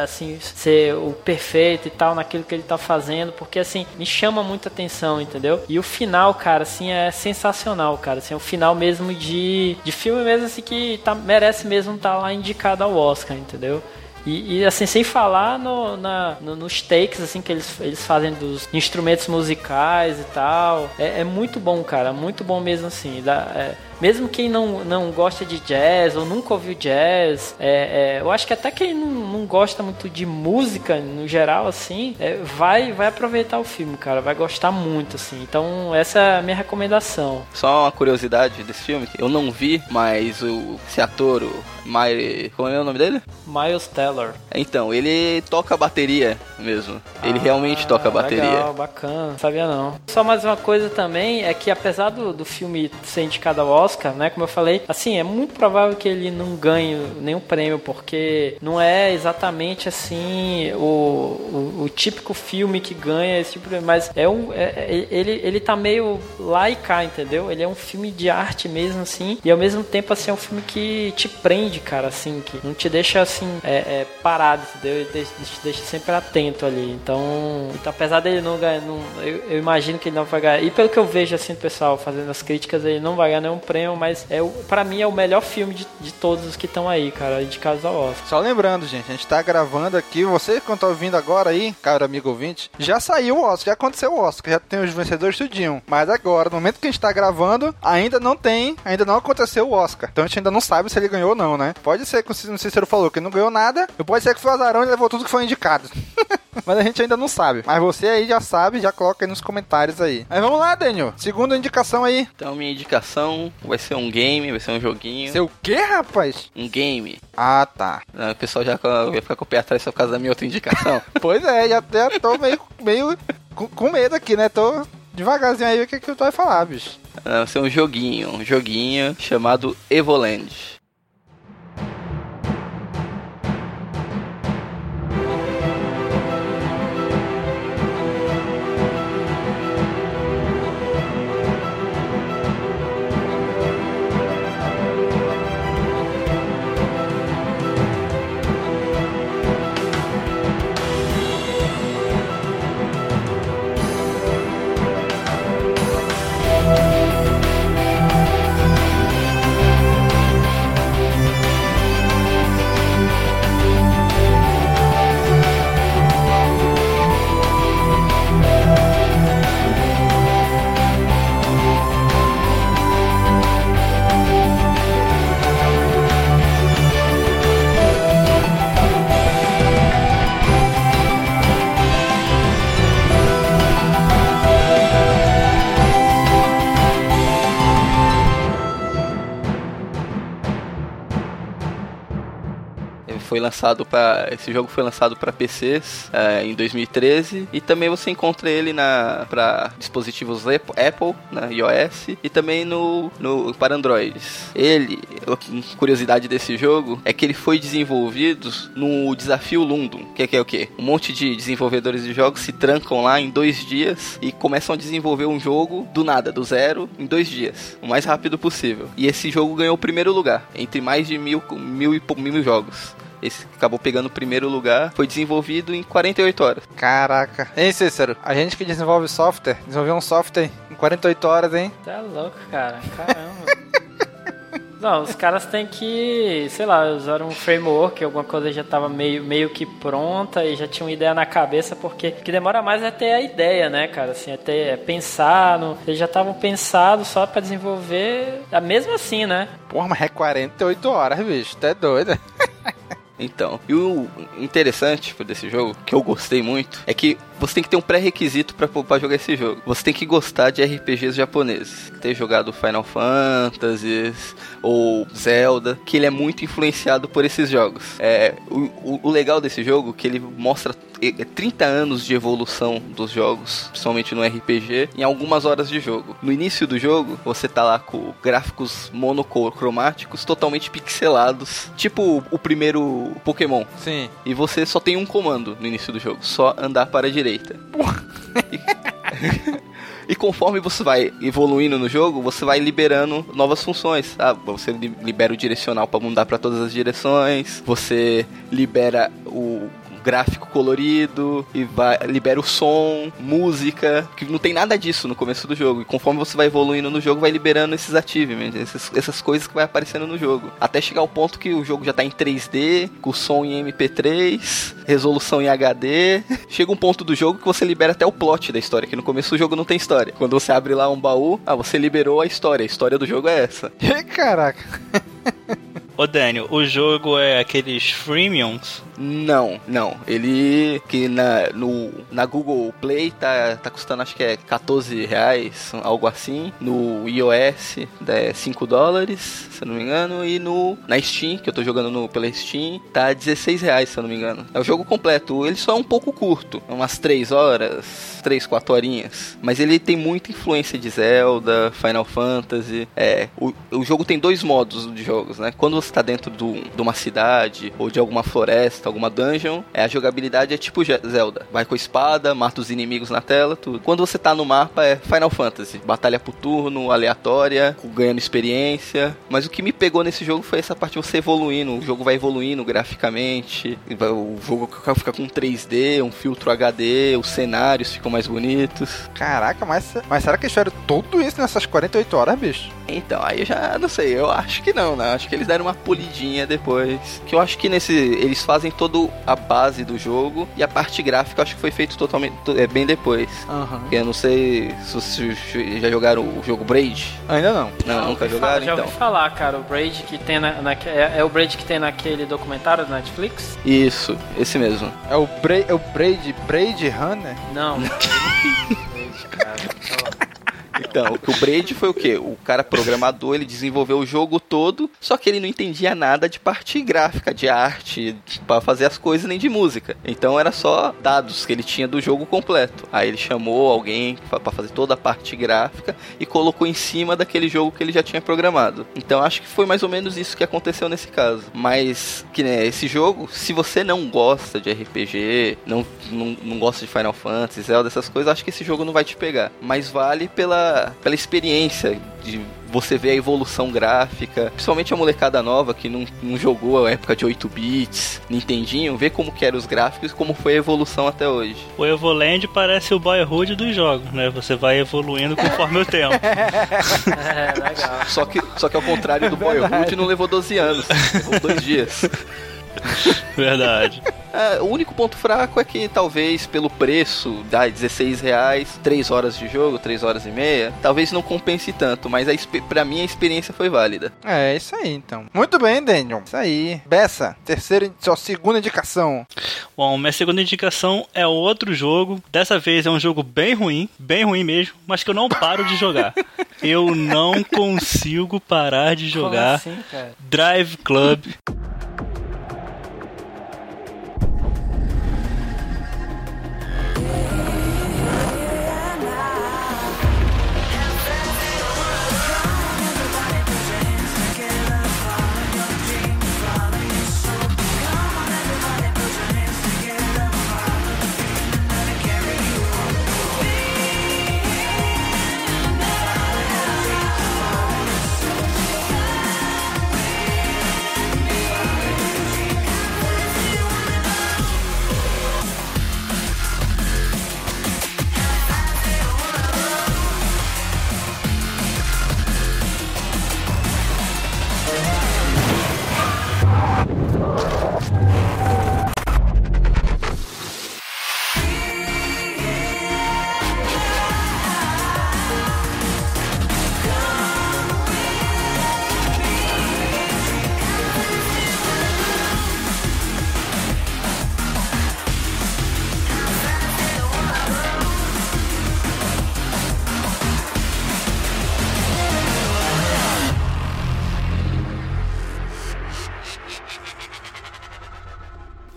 assim, ser o perfeito e tal naquilo que ele tá fazendo, porque, assim, me chama muita atenção, entendeu? E o final, cara, assim, é sensacional, cara, assim, é um final mesmo de, de filme mesmo, assim, que tá, merece mesmo estar lá indicado ao Oscar, entendeu? E, e, assim, sem falar no, na, no- nos takes assim, que eles, eles fazem dos instrumentos musicais e tal. É, é muito bom, cara. Muito bom mesmo assim. Dá- é, mesmo quem não, não gosta de jazz ou nunca ouviu jazz, é, é, eu acho que até quem não, não gosta muito de música no geral, assim, é, vai, vai aproveitar o filme, cara. Vai gostar muito, assim. Então, essa é a minha recomendação. Só uma curiosidade desse filme, eu não vi, mas o, esse ator, o My, como é o nome dele? Miles Teller. Então, ele toca bateria mesmo. Ele realmente toca bateria. Ah, Legal, bacana. Não sabia não. Só mais uma coisa também é que apesar do, do filme ser indicado ao Oscar, né, como eu falei, assim, é muito provável que ele não ganhe nenhum prêmio, porque não é exatamente assim o, o, o típico filme que ganha esse tipo de... Mas é um... é- é- ele, ele tá meio lá e cá, entendeu? Ele é um filme de arte mesmo, assim, e ao mesmo tempo, assim, é um filme que te prende, cara, assim, que não te deixa, assim, é, é, parado, entendeu? Ele te, te deixa sempre atento ali. Então, então apesar dele não ganhar, não, eu, eu imagino que ele não vai ganhar. E pelo que eu vejo, assim, do pessoal fazendo as críticas, ele não vai ganhar nenhum prêmio, mas é, o- pra mim é o melhor filme de, de todos os que estão aí, cara, indicados ao Oscar. Só lembrando, gente, a gente tá gravando aqui. Você que tá ouvindo agora aí, cara amigo ouvinte, já saiu o Oscar, já aconteceu o Oscar, já tem os vencedores tudinho. Mas agora, no momento que a gente tá gravando, ainda não tem, ainda não aconteceu o Oscar. Então a gente ainda não sabe se ele ganhou ou não, né? Pode ser que o Cícero falou que não ganhou nada, e pode ser que foi o Azarão e levou tudo que foi indicado. Mas a gente ainda não sabe. Mas você aí já sabe, já coloca aí nos comentários aí. Mas vamos lá, Daniel. Segunda indicação aí. Então, minha indicação vai ser um game, vai ser um joguinho. Seu quê, rapaz? Um game. Ah, tá. Ah, O pessoal já vai ficar com o pé atrás só por causa da minha outra indicação. Pois é, já, já tô meio, meio com, medo aqui, né? Tô devagarzinho aí o que, que tu vai falar, bicho. Ah, vai ser um joguinho, um joguinho chamado Evoland. Foi lançado para esse jogo foi lançado para PCs eh, em 2013 e também você encontra ele na para dispositivos Ap- Apple, na iOS e também no, no para Androids. Ele, curiosidade desse jogo é que ele foi desenvolvido no desafio Lundum, que é, que é o quê? Um monte de desenvolvedores de jogos se trancam lá em dois dias e começam a desenvolver um jogo do nada, do zero, em dois dias, o mais rápido possível. E esse jogo ganhou o primeiro lugar entre mais de mil mil e mil jogos. Esse que acabou pegando o primeiro lugar foi desenvolvido em 48 horas. Caraca. Hein, Cícero? A gente que desenvolve software, desenvolveu um software em 48 horas, hein? Tá louco, cara. Caramba. Não, os caras têm que, sei lá, usar um framework, alguma coisa já tava meio, meio que pronta e já tinha uma ideia na cabeça, porque o que demora mais é ter a ideia, né, cara? Assim, é, ter, é pensar, no, eles já estavam pensados só pra desenvolver, a mesmo assim, né? Porra, mas é 48 horas, bicho, tá doido? Então, e o interessante desse jogo, que eu gostei muito, é que você tem que ter um pré-requisito pra jogar esse jogo. Você tem que gostar de RPGs japoneses. Ter jogado Final Fantasy ou Zelda, que ele é muito influenciado por esses jogos. É, o, o- legal desse jogo é que ele mostra é, é 30 anos de evolução dos jogos, principalmente no RPG, em algumas horas de jogo. No início do jogo, você tá lá com gráficos monocromáticos totalmente pixelados, tipo o primeiro Pokémon. Sim. E você só tem um comando no início do jogo, só andar para a direita. E conforme você vai evoluindo no jogo, você vai liberando novas funções. Ah, você li- libera o direcional para mudar para todas as direções. Você libera o gráfico colorido e vai, libera o som, música, que não tem nada disso no começo do jogo. E conforme você vai evoluindo no jogo, vai liberando esses achievements, esses- essas coisas que vai aparecendo no jogo. Até chegar ao ponto que o jogo já tá em 3D, com som em MP3, resolução em HD. Chega um ponto do jogo que você libera até o plot da história, que no começo do jogo não tem história. Quando você abre lá um baú, ah, você liberou a história. A história do jogo é essa. Caraca. Ô Daniel, o jogo é aqueles freemiums? Não, não. Ele que na, no, na Google Play tá, tá custando acho que é 14 reais, algo assim. No iOS é 5 dólares, se eu não me engano. E no na Steam, que eu tô jogando no, pela Steam, tá 16 reais, se eu não me engano. É o jogo completo. Ele só é um pouco curto, umas 3 horas, 3, 4 horinhas. Mas ele tem muita influência de Zelda, Final Fantasy. É, o, o jogo tem dois modos de jogos, né? Quando você tá dentro do, de uma cidade ou de alguma floresta, alguma dungeon, é, a jogabilidade é tipo Zelda. Vai com a espada, mata os inimigos na tela, tudo. Quando você tá no mapa é Final Fantasy. Batalha por turno, aleatória, ganhando experiência. Mas o que me pegou nesse jogo foi essa parte de você evoluindo. O jogo vai evoluindo graficamente. O jogo fica com 3D, um filtro HD, os cenários ficam mais bonitos. Caraca, mas, mas será que eles fizeram tudo isso nessas 48 horas, bicho? Então, aí eu já não sei, eu acho que não, né? Acho que eles deram uma polidinha depois. Que eu acho que nesse. Eles fazem toda a base do jogo e a parte gráfica acho que foi feito totalmente. to- É, bem depois. Porque eu não sei se vocês já jogaram o jogo Braid. Ainda não. Não, nunca ouvi jogaram, falar- já então. ouvi falar, cara, o Braid que tem na, na- é, é o Braid que tem naquele documentário da Netflix? Isso, esse mesmo. É o, Bra é o Braid, Braid Runner? Não. Braid, cara. Então, o que o Braid foi o quê? O cara programador, ele desenvolveu o jogo todo, só que ele não entendia nada de parte gráfica, de arte, pra fazer as coisas, nem de música. Então era só dados que ele tinha do jogo completo. Aí ele chamou alguém pra fazer toda a parte gráfica e colocou em cima daquele jogo que ele já tinha programado. Então acho que foi mais ou menos isso que aconteceu nesse caso. Mas, que né, esse jogo, se você não gosta de RPG, não, não, não gosta de Final Fantasy, Zelda, essas coisas, acho que esse jogo não vai te pegar. Mas vale pela, pela experiência de você ver a evolução gráfica, principalmente a molecada nova que não, não jogou a época de 8 bits, Nintendinho, ver como que eram os gráficos e como foi a evolução até hoje. O Evoland parece o Boyhood dos jogos, né? Você vai evoluindo conforme o tempo. É, legal. Só que, só que ao contrário do Boyhood, não levou 12 anos, levou dois dias. Verdade. É, o único ponto fraco é que talvez pelo preço, dá 16 reais, 3 horas de jogo, 3 horas e meia, talvez não compense tanto, mas a, expe- pra mim a experiência foi válida. É, isso aí então. Muito bem, Daniel. Isso aí. Bessa, terceira, sua segunda indicação. Bom, minha segunda indicação é outro jogo. Dessa vez é um jogo bem ruim, bem ruim mesmo, mas que eu não paro de jogar. Eu não consigo parar de jogar assim, cara? Drive Club.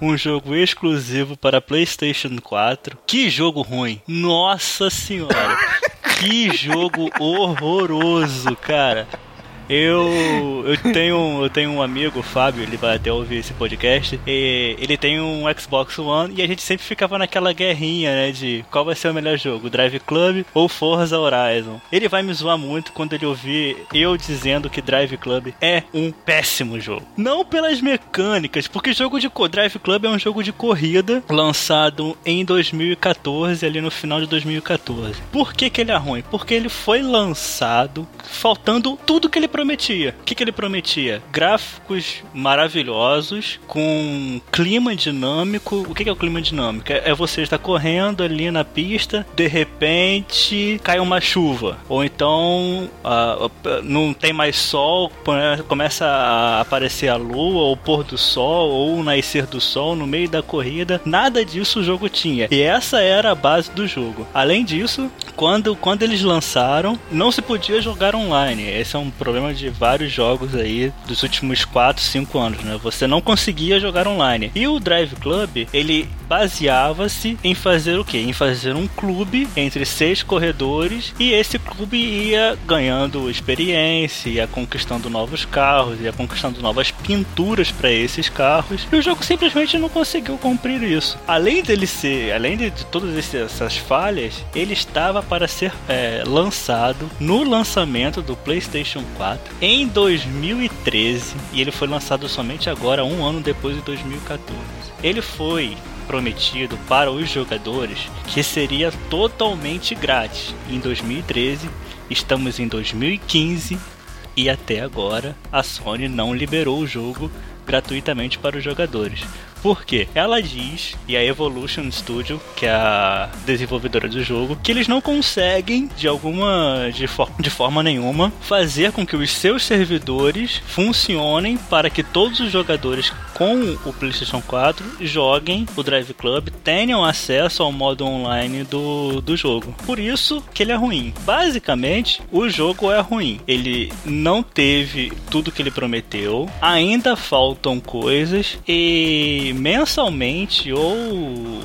Um jogo exclusivo para PlayStation 4. Que jogo ruim! Nossa senhora! que jogo horroroso, cara! Eu, eu tenho eu tenho um amigo, o Fábio, ele vai até ouvir esse podcast. Ele tem um Xbox One e a gente sempre ficava naquela guerrinha, né, de qual vai ser o melhor jogo, Drive Club ou Forza Horizon. Ele vai me zoar muito quando ele ouvir eu dizendo que Drive Club é um péssimo jogo. Não pelas mecânicas, porque jogo de Drive Club é um jogo de corrida lançado em 2014, ali no final de 2014. Por que, que ele é ruim? Porque ele foi lançado faltando tudo que ele prometia. O que, que ele prometia? Gráficos maravilhosos, com clima dinâmico. O que, que é o clima dinâmico? É é você estar correndo ali na pista, de repente cai uma chuva. Ou então não tem mais sol, come- começa a aparecer a lua, ou o pôr do sol, ou o nascer do sol no meio da corrida. Nada disso o jogo tinha. E essa era a base do jogo. Além disso, quando, quando eles lançaram, não se podia jogar online. Esse é um problema de vários jogos aí dos últimos 4, 5 anos, né? Você não conseguia jogar online. E o Drive Club, ele baseava-se em fazer o quê? Em fazer um clube entre seis corredores e esse clube ia ganhando experiência, ia conquistando novos carros, ia conquistando novas pinturas para esses carros. E o jogo simplesmente não conseguiu cumprir isso. Além dele ser, além de todas essas falhas, ele estava para ser é, lançado no lançamento do PlayStation 4 em 2013 e ele foi lançado somente agora, um ano depois de 2014. Ele foi prometido para os jogadores que seria totalmente grátis em 2013. Estamos em 2015 e até agora a Sony não liberou o jogo gratuitamente para os jogadores. Por quê? Ela diz, e a Evolution Studio, que é a desenvolvedora do jogo, que eles não conseguem, de alguma. de, for- de forma nenhuma, fazer com que os seus servidores funcionem para que todos os jogadores com o PlayStation 4 joguem o Drive Club, tenham acesso ao modo online do, do jogo. Por isso que ele é ruim. Basicamente, o jogo é ruim. Ele não teve tudo que ele prometeu, ainda faltam coisas e mensalmente ou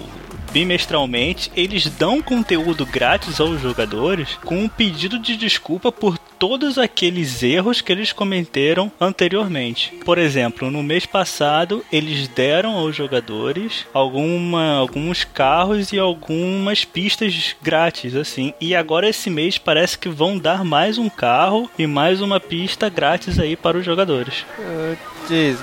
bimestralmente eles dão conteúdo grátis aos jogadores com um pedido de desculpa por todos aqueles erros que eles cometeram anteriormente. Por exemplo, no mês passado eles deram aos jogadores alguma, alguns carros e algumas pistas grátis assim. E agora esse mês parece que vão dar mais um carro e mais uma pista grátis aí para os jogadores.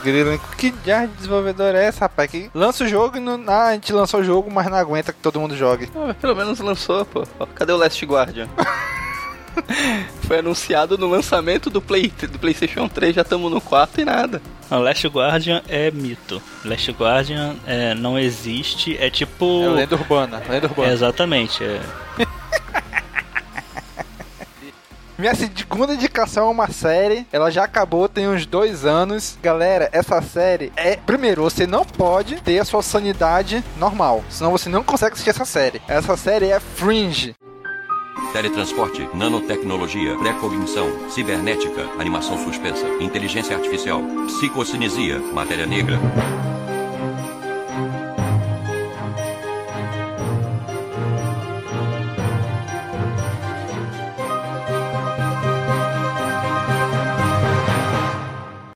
Grilo, que diabo de desenvolvedor é esse, rapaz? Que lança o jogo e não. Ah, a gente lançou o jogo, mas não aguenta que todo mundo jogue. Ah, pelo menos lançou, pô. Cadê o Last Guardian? Foi anunciado no lançamento do, Play, do PlayStation 3, já estamos no 4 e nada. Não, Last Guardian é mito. Last Guardian é, não existe, é tipo. É lenda urbana, lenda urbana. É, exatamente. É. Minha segunda indicação é uma série. Ela já acabou, tem uns dois anos. Galera, essa série é. Primeiro, você não pode ter a sua sanidade normal. Senão você não consegue assistir essa série. Essa série é Fringe. Teletransporte, nanotecnologia, pré-cognição, cibernética, animação suspensa, inteligência artificial, psicocinesia, matéria negra.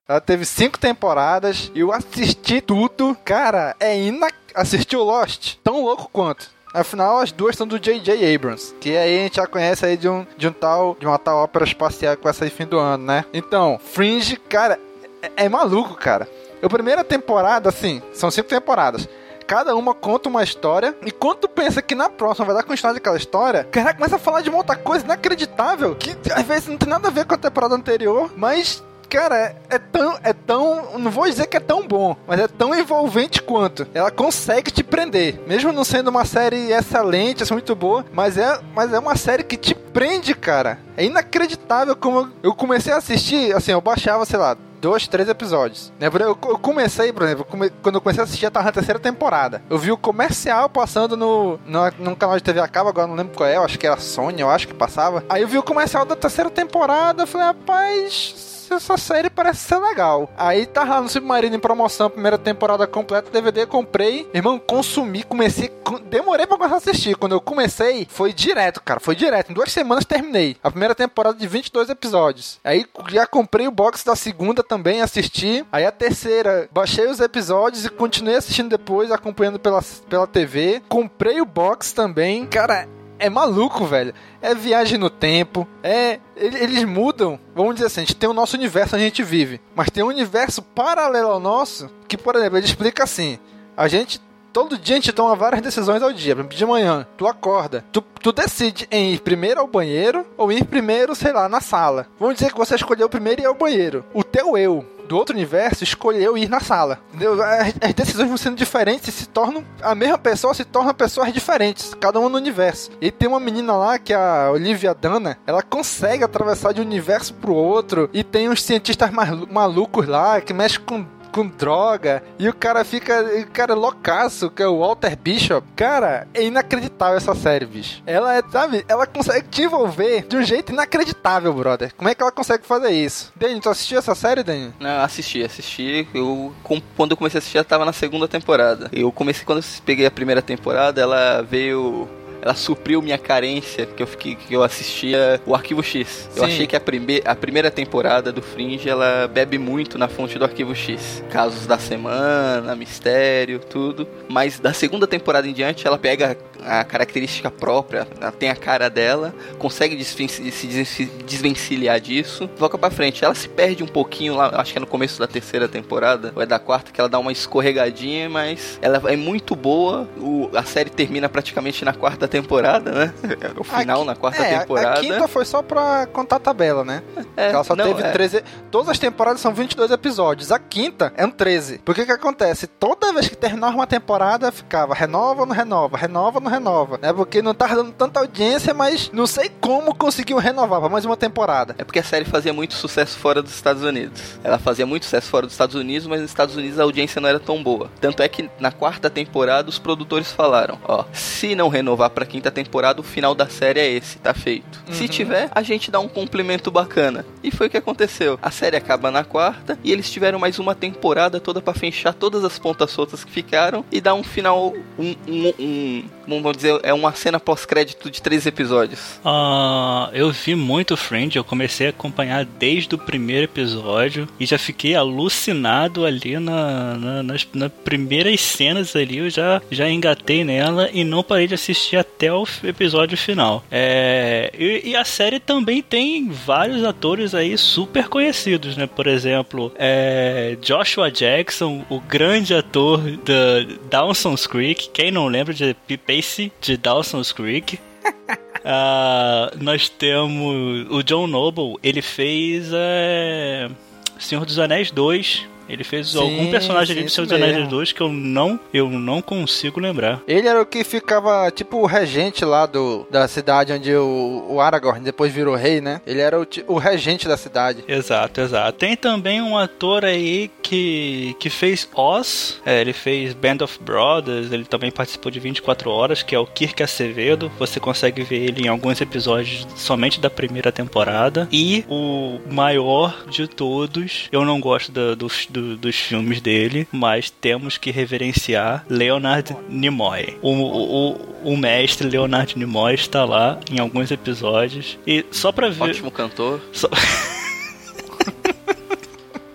Ela teve cinco temporadas. Eu assisti tudo. Cara, é ina... Assistiu Lost? Tão louco quanto. Afinal, as duas são do J.J. Abrams, que aí a gente já conhece aí de um, de um tal, de uma tal ópera espacial com essa fim do ano, né? Então, Fringe, cara, é, é maluco, cara. A primeira temporada, assim, são cinco temporadas. Cada uma conta uma história. E quando tu pensa que na próxima vai dar continuidade daquela história, cara, começa a falar de uma outra coisa inacreditável. Que às vezes não tem nada a ver com a temporada anterior, mas Cara, é, é tão. É tão. Não vou dizer que é tão bom, mas é tão envolvente quanto. Ela consegue te prender. Mesmo não sendo uma série excelente, assim, muito boa, mas é, mas é uma série que te prende, cara. É inacreditável como eu, comecei a assistir, assim, eu baixava, sei lá, dois, três episódios. Né? Eu, comecei, por exemplo, quando eu comecei a assistir, eu tava na terceira temporada. Eu vi o comercial passando no, no, num canal de TV a cabo, agora não lembro qual é, acho que era Sony, eu acho que passava. Aí eu vi o comercial da terceira temporada, eu falei, rapaz, essa, essa série parece ser legal. Aí tá lá no Submarino em promoção, primeira temporada completa, DVD, comprei. Irmão, consumi, comecei. com- Demorei pra começar a assistir. Quando eu comecei, foi direto, cara. Foi direto. Em duas semanas terminei. A primeira temporada de 22 episódios. Aí já comprei o box da segunda também, assisti. Aí a terceira, baixei os episódios e continuei assistindo depois, acompanhando pela, pela TV. Comprei o box também. Cara, é maluco, velho. É viagem no tempo. É. ele- Eles mudam. Vamos dizer assim, a gente tem o nosso universo a gente vive. Mas tem um universo paralelo ao nosso. Que, por exemplo, ele explica assim: a gente. Todo dia a gente toma várias decisões ao dia. De manhã, tu acorda, tu, tu decide em ir primeiro ao banheiro ou ir primeiro, sei lá, na sala. Vamos dizer que você escolheu primeiro ir ao banheiro. O teu eu do outro universo escolheu ir na sala. Entendeu? As, as decisões vão sendo diferentes e se tornam. A mesma pessoa se torna pessoas diferentes, cada uma no universo. E tem uma menina lá, que é a Olivia Dana, ela consegue atravessar de um universo pro outro. E tem uns cientistas malu- malucos lá que mexem com. Com droga, e o cara fica. O cara é loucaço, que é o Walter Bishop. Cara, é inacreditável essa série, bicho. Ela é, sabe, ela consegue te envolver de um jeito inacreditável, brother. Como é que ela consegue fazer isso? Dani, tu assistiu essa série, Dani? Não, assisti, assisti. Eu, quando eu comecei a assistir, ela tava na segunda temporada. Eu comecei, quando eu peguei a primeira temporada, ela veio. Ela supriu minha carência, que eu fiquei, que eu assistia o Arquivo X. Eu Sim. achei que a, prime a primeira temporada do Fringe, ela bebe muito na fonte do Arquivo X. Casos da semana, mistério, tudo. Mas da segunda temporada em diante, ela pega a característica própria, ela tem a cara dela, consegue se desven- desvencilhar disso, volta pra frente. Ela se perde um pouquinho lá, acho que é no começo da terceira temporada, ou é da quarta, que ela dá uma escorregadinha, mas ela é muito boa. O, a série termina praticamente na quarta temporada, né? O final na quarta é, temporada. A quinta foi só pra contar a tabela, né? É, ela só não, teve é. 13. Todas as temporadas são 22 episódios. A quinta é um 13. Porque que acontece? Toda vez que terminava uma temporada, ficava renova ou não renova, renova ou não renova. É porque não tava dando tanta audiência, mas não sei como conseguiu renovar pra mais uma temporada. É porque a série fazia muito sucesso fora dos Estados Unidos. Ela fazia muito sucesso fora dos Estados Unidos, mas nos Estados Unidos a audiência não era tão boa. Tanto é que na quarta temporada os produtores falaram: ó, se não renovar pra quinta temporada, o final da série é esse, tá feito. Se Uhum. tiver, a gente dá um complemento bacana. E foi o que aconteceu. A série acaba na quarta e eles tiveram mais uma temporada toda pra fechar todas as pontas soltas que ficaram e dar um final, um, um, um vamos dizer, é uma cena pós-crédito de três episódios. Ah, eu vi muito Friend, eu comecei a acompanhar desde o primeiro episódio e já fiquei alucinado ali na, na- nas, primeiras cenas ali, eu já, já engatei nela e não parei de assistir até o episódio final. É, e, e a série também tem vários atores aí super conhecidos, né? Por exemplo, é, Joshua Jackson, o grande ator da Dawson's Creek, quem não lembra de P. De Dawson's Creek? Ah, nós temos o John Noble, ele fez é, Senhor dos Anéis 2. Ele fez Sim, algum personagem ali sim, do Senhor dos Anéis mesmo. 2 que eu não, eu não consigo lembrar. Ele era o que ficava, tipo, o regente lá do, da cidade onde o, o Aragorn depois virou rei, né? Ele era o, o regente da cidade. Exato, exato. Tem também um ator aí que, que fez Oz, é, ele fez Band of Brothers, ele também participou de 24 Horas, que é o Kirk Acevedo. Você consegue ver ele em alguns episódios somente da primeira temporada. E o maior de todos, eu não gosto da- dos, do- dos filmes dele, mas temos que reverenciar Leonard Nimoy. O, o, o, mestre Leonard Nimoy está lá em alguns episódios. E só pra ver. Ótimo cantor. Só...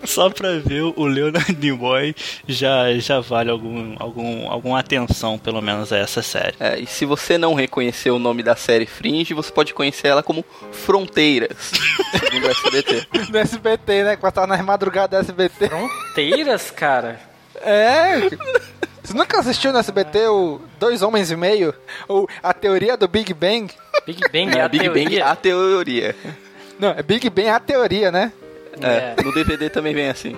Só pra ver o Leonard Nimoy já, já vale algum, algum, alguma atenção, pelo menos, a essa série. É, e se você não reconheceu o nome da série Fringe, você pode conhecer ela como Fronteiras, segundo o SBT. Do SBT, né? Que passava nas madrugadas do SBT. Fronteiras, cara? É. Você nunca assistiu no SBT o Dois Homens e Meio? Ou A Teoria do Big Bang? Big Bang É, Big Bang, a teoria. Não, é Big Bang a teoria, né? É, no DVD também vem assim.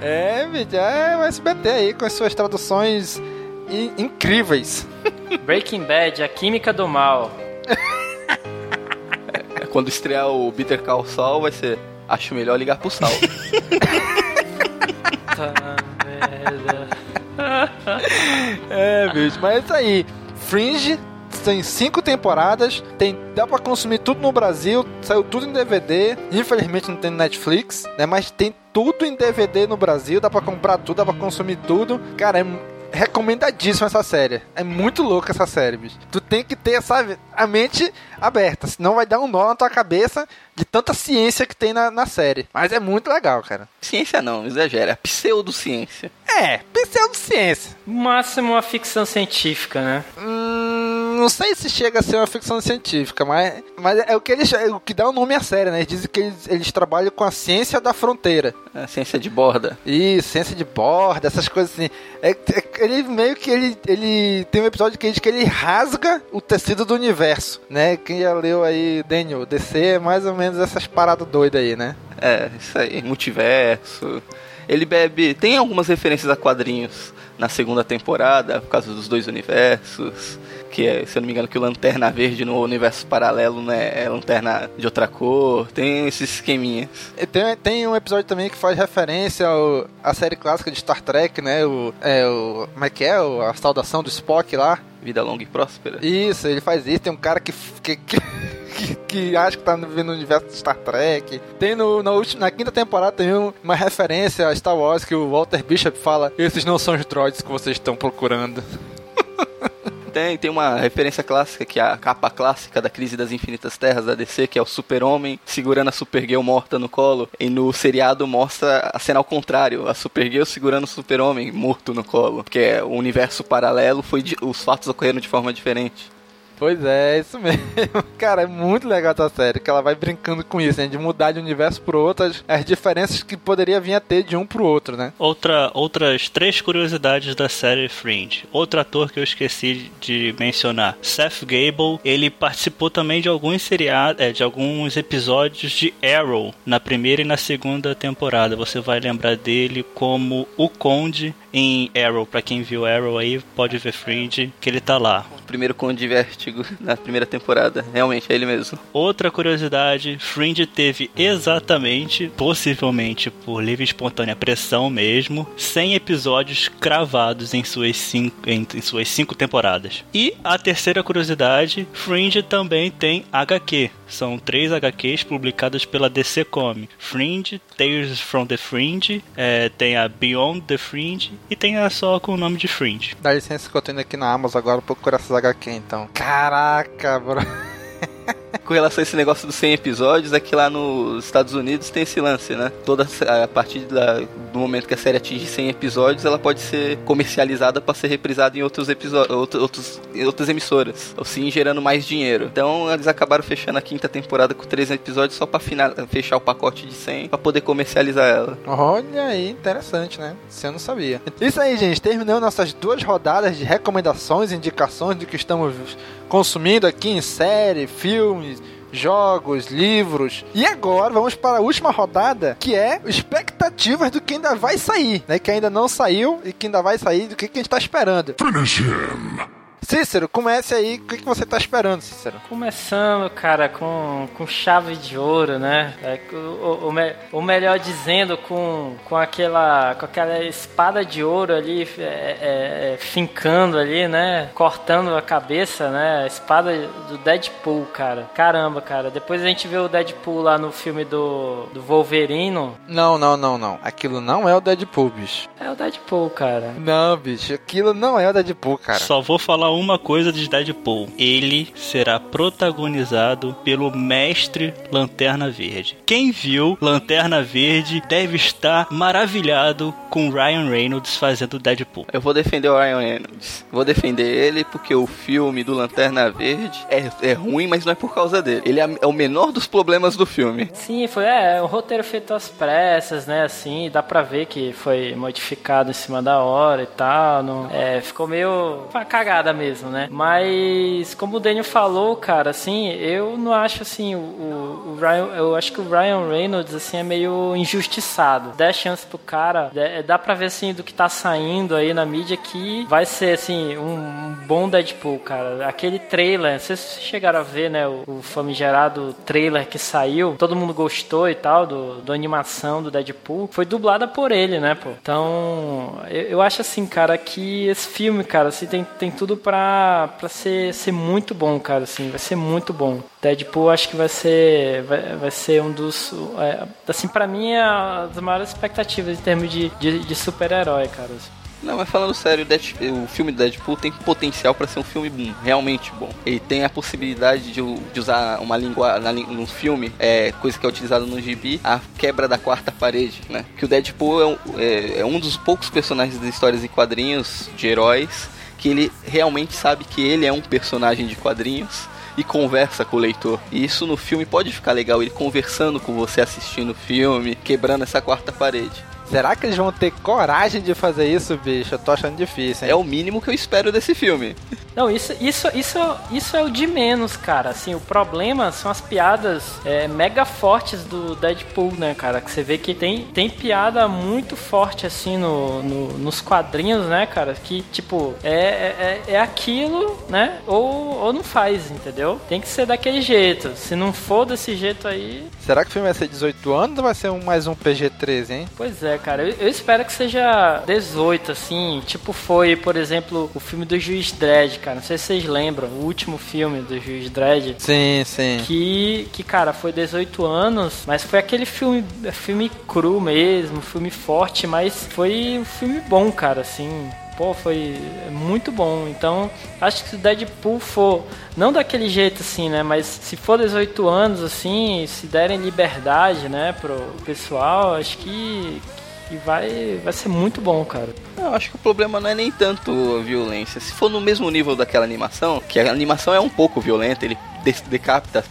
É, bicho, é o SBT aí com as suas traduções in- incríveis. Breaking Bad, a química do mal. É, Quando estrear o Bitter Call Saul, vai ser... Acho melhor ligar pro Sal. Tá merda. É, bicho, mas é isso aí. Fringe tem cinco temporadas, tem dá pra consumir tudo no Brasil, saiu tudo em DVD. Infelizmente não tem no Netflix, né? Mas tem tudo em DVD no Brasil, dá pra comprar tudo, dá pra consumir tudo. Cara, é recomendadíssima essa série. É muito louca essa série, bicho. Tu tem que ter, sabe, a mente aberta, senão vai dar um nó na tua cabeça de tanta ciência que tem na, na série. Mas é muito legal, cara. Ciência não, exagera. É pseudociência. É, pseudociência. Máximo a ficção científica, né? Hum, não sei se chega a ser uma ficção científica, mas, mas é o que eles é o que dá o nome à série, né? Eles dizem que eles, eles trabalham com a ciência da fronteira. A ciência de borda. Isso, ciência de borda, essas coisas assim. É, é- ele meio que ele, ele tem um episódio que diz que ele rasga o tecido do universo, né? Quem já leu aí, Daniel, DC é mais ou menos essas paradas doidas aí, né? É, isso aí. Multiverso. Ele bebe. Tem algumas referências a quadrinhos na segunda temporada, por causa dos dois universos. Que é, se eu não me engano, que o Lanterna Verde no universo paralelo né, é lanterna de outra cor. Tem esses esqueminhas. E Tem, tem um episódio também que faz referência ao, à série clássica de Star Trek, né? O, é, o, como é que é? A saudação do Spock lá. Vida longa e próspera. Isso, ele faz isso. Tem um cara que, que, que, que, que acha que tá vivendo no universo de Star Trek. Tem no, na, última, na quinta temporada tem um- uma referência a Star Wars que o Walter Bishop fala: Esses não são os droids que vocês estão procurando. Tem, tem uma referência clássica que é a capa clássica da Crise das Infinitas Terras da DC, que é o Super-Homem segurando a Supergirl morta no colo. E no seriado mostra a cena ao contrário, a Supergirl segurando o Super-Homem morto no colo. Porque o universo paralelo foi de- os fatos ocorreram de forma diferente. Pois é, isso mesmo. Cara, é muito legal essa série, que ela vai brincando com isso, né? De mudar de universo pro outro, as, as diferenças que poderia vir a ter de um pro outro, né? Outra, outras três curiosidades da série Fringe. Outro ator que eu esqueci de mencionar, Seth Gable, ele participou também de alguns seriados, é, de alguns episódios de Arrow na primeira e na segunda temporada. Você vai lembrar dele como o Conde em Arrow. Pra quem viu Arrow aí, pode ver Fringe, que ele tá lá. Primeiro Conde de Vértigo na primeira temporada. Realmente, é ele mesmo. Outra curiosidade, Fringe teve exatamente, possivelmente por livre e espontânea pressão mesmo, 100 episódios cravados em suas cinco, em, em suas cinco temporadas. E a terceira curiosidade, Fringe também tem HQ. São três HQs publicadas pela DC Comics. Fringe, Tales from the Fringe, é, tem a Beyond the Fringe e tem a só com o nome de Fringe. Dá licença que eu tô indo aqui na Amazon agora procurar essas HQ, então. Caraca, bro. Com relação a esse negócio dos 100 episódios, é que lá nos Estados Unidos tem esse lance, né? Toda a partir da- do momento que a série atinge 100 episódios, ela pode ser comercializada para ser reprisada em outros episódios, outras emissoras, assim gerando mais dinheiro. Então eles acabaram fechando a quinta temporada com 3 episódios só para fechar o pacote de 100 para poder comercializar ela. Olha aí, interessante, né? Isso eu não sabia. Isso aí, gente. Terminamos nossas duas rodadas de recomendações indicações do que estamos consumindo aqui em série, filmes, jogos, livros. E agora vamos para a última rodada, que é expectativas do que ainda vai sair, né? Que ainda não saiu e que ainda vai sair, do que, que a gente tá esperando. Finish him. Cícero, comece aí. O que, que você tá esperando, Cícero? Começando, cara, com, com chave de ouro, né? É, o, o, me- o melhor dizendo, com, com, aquela, com aquela espada de ouro ali, é, é, é, fincando ali, né? Cortando a cabeça, né? A espada do Deadpool, cara. Caramba, cara. Depois a gente vê o Deadpool lá no filme do, do Wolverino. Não, não, não, não. Aquilo não é o Deadpool, bicho. É o Deadpool, cara. Não, bicho. Aquilo não é o Deadpool, cara. Só vou falar uma coisa de Deadpool. Ele será protagonizado pelo mestre Lanterna Verde. Quem viu Lanterna Verde deve estar maravilhado com Ryan Reynolds fazendo Deadpool. Eu vou defender o Ryan Reynolds. Vou defender ele porque o filme do Lanterna Verde é, é ruim, mas não é por causa dele. Ele é, é o menor dos problemas do filme. Sim, foi é, um roteiro feito às pressas, né? Assim, dá pra ver que foi modificado em cima da hora e tal. Não, é, ficou meio uma cagada mesmo, né? Mas como o Daniel falou, cara, assim, eu não acho assim o, o, Ryan, eu acho que o Ryan Reynolds assim é meio injustiçado. Dá chance pro cara, de- é, dá pra ver assim do que tá saindo aí na mídia que vai ser assim um bom Deadpool, cara. Aquele trailer, vocês chegaram a ver, né, o, o famigerado trailer que saiu, todo mundo gostou e tal do, do animação do Deadpool, foi dublada por ele, né, pô. Então, eu, eu acho assim, cara, que esse filme, cara, assim, tem, tem tudo pra, pra ser, ser muito bom, cara, assim, vai ser muito bom. Deadpool acho que vai ser vai, vai ser um dos é, assim para mim é das maiores expectativas em termos de, de, de super-herói, cara. Não, mas falando sério, o filme do Deadpool tem potencial para ser um filme realmente bom. Ele tem a possibilidade de, de usar uma língua no filme, é, coisa que é utilizada no gibi, a quebra da quarta parede, né? Que o Deadpool é é, é um dos poucos personagens das histórias em quadrinhos de heróis que ele realmente sabe que ele é um personagem de quadrinhos e conversa com o leitor. E isso no filme pode ficar legal, ele conversando com você assistindo o filme, quebrando essa quarta parede. Será que eles vão ter coragem de fazer isso, bicho? Eu tô achando difícil, hein? É o mínimo que eu espero desse filme. Não, isso, isso, isso, isso é o de menos, cara. Assim, o problema são as piadas é, mega fortes do Deadpool, né, cara? Que você vê que tem, tem piada muito forte, assim, no, no nos quadrinhos, né, cara? Que, tipo, é, é, é aquilo, né? Ou, ou não faz, entendeu? Tem que ser daquele jeito. Se não for desse jeito aí. Será que o filme vai ser 18 anos ou vai ser um, mais um PG-13, hein? Pois é, cara. Eu, eu, espero que seja 18, assim. Tipo, foi, por exemplo, o filme do Juiz Dredd, cara. Não sei se vocês lembram, o último filme do Juiz Dredd. Sim, sim. Que, que cara, foi 18 anos, mas foi aquele filme, filme cru mesmo, filme forte, mas foi um filme bom, cara, assim pô, foi muito bom. Então, acho que se o Deadpool for, não daquele jeito assim, né? Mas se for 18 anos, assim, se derem liberdade, né, pro pessoal, acho que, que vai, vai ser muito bom, cara. Eu acho que o problema não é nem tanto a violência. Se for no mesmo nível daquela animação, que a animação é um pouco violenta, ele decapita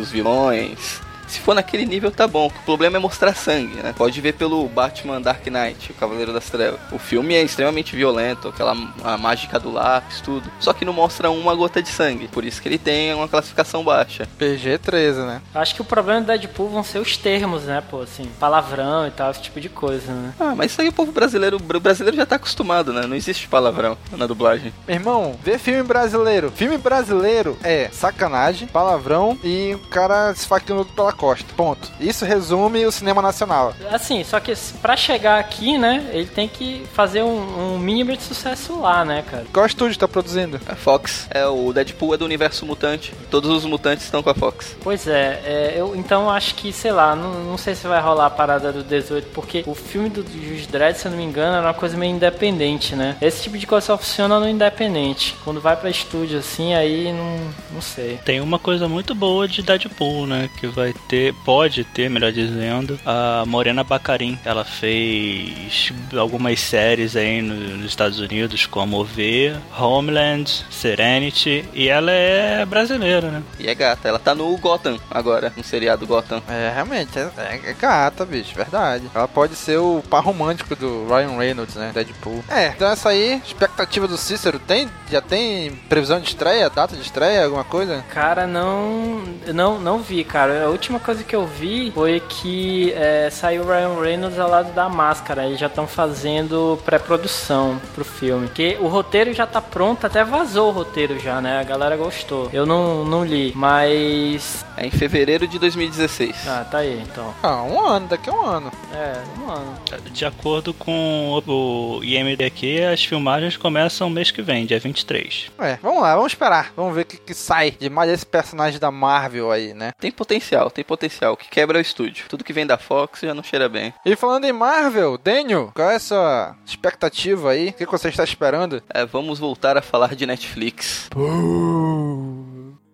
os vilões, se for naquele nível, tá bom. O problema é mostrar sangue, né? Pode ver pelo Batman Dark Knight, o Cavaleiro das Trevas. O filme é extremamente violento, aquela a mágica do lápis, tudo. Só que não mostra uma gota de sangue. Por isso que ele tem uma classificação baixa. PG-13, né? Acho que o problema do Deadpool vão ser os termos, né, pô? Assim, palavrão e tal, esse tipo de coisa, né? Ah, mas isso aí o povo brasileiro, o brasileiro já tá acostumado, né? Não existe palavrão na dublagem. Meu irmão, vê filme brasileiro. Filme brasileiro é sacanagem, palavrão e o cara se esfaqueando pela Costa. Ponto. Isso resume o cinema nacional. Assim, só que para chegar aqui, né, ele tem que fazer um, um, mínimo de sucesso lá, né, cara? Qual estúdio tá produzindo? A Fox. É, o Deadpool é do universo mutante. Todos os mutantes estão com a Fox. Pois é, é eu então acho que, sei lá, não, não sei se vai rolar a parada do 18, porque o filme do Juiz Dredd, se eu não me engano, era uma coisa meio independente, né? Esse tipo de coisa só funciona no independente. Quando vai pra estúdio assim, aí não, não sei. Tem uma coisa muito boa de Deadpool, né? Que vai ter, pode ter, melhor dizendo, a Morena Bacarin. Ela fez algumas séries aí nos Estados Unidos, como V, Homeland, Serenity, e ela é brasileira, né? E é gata, ela tá no Gotham agora, no seriado Gotham. É, realmente, é, é gata, bicho, verdade. Ela pode ser o par romântico do Ryan Reynolds, né? Deadpool. É, então essa aí, expectativa do Cícero, tem? Já tem previsão de estreia, data de estreia, alguma coisa? Cara, não, não, não vi, cara. A última coisa que eu vi foi que é, saiu o Ryan Reynolds ao lado da máscara. Eles já estão fazendo pré-produção pro filme. Que o roteiro já tá pronto, até vazou o roteiro já, né? A galera gostou. Eu não, não li, mas. É em fevereiro de 2016. Ah, tá aí, então. Ah, um ano, daqui a um ano. É, um ano. De acordo com o IMD aqui, as filmagens começam mês que vem, dia 23. É, vamos lá, vamos esperar. Vamos ver o que, que sai de mais esse personagem da Marvel aí, né? Tem potencial, tem potencial. Que quebra o estúdio. Tudo que vem da Fox já não cheira bem. E falando em Marvel, Daniel, qual é a sua expectativa aí? O que você está esperando? É, vamos voltar a falar de Netflix.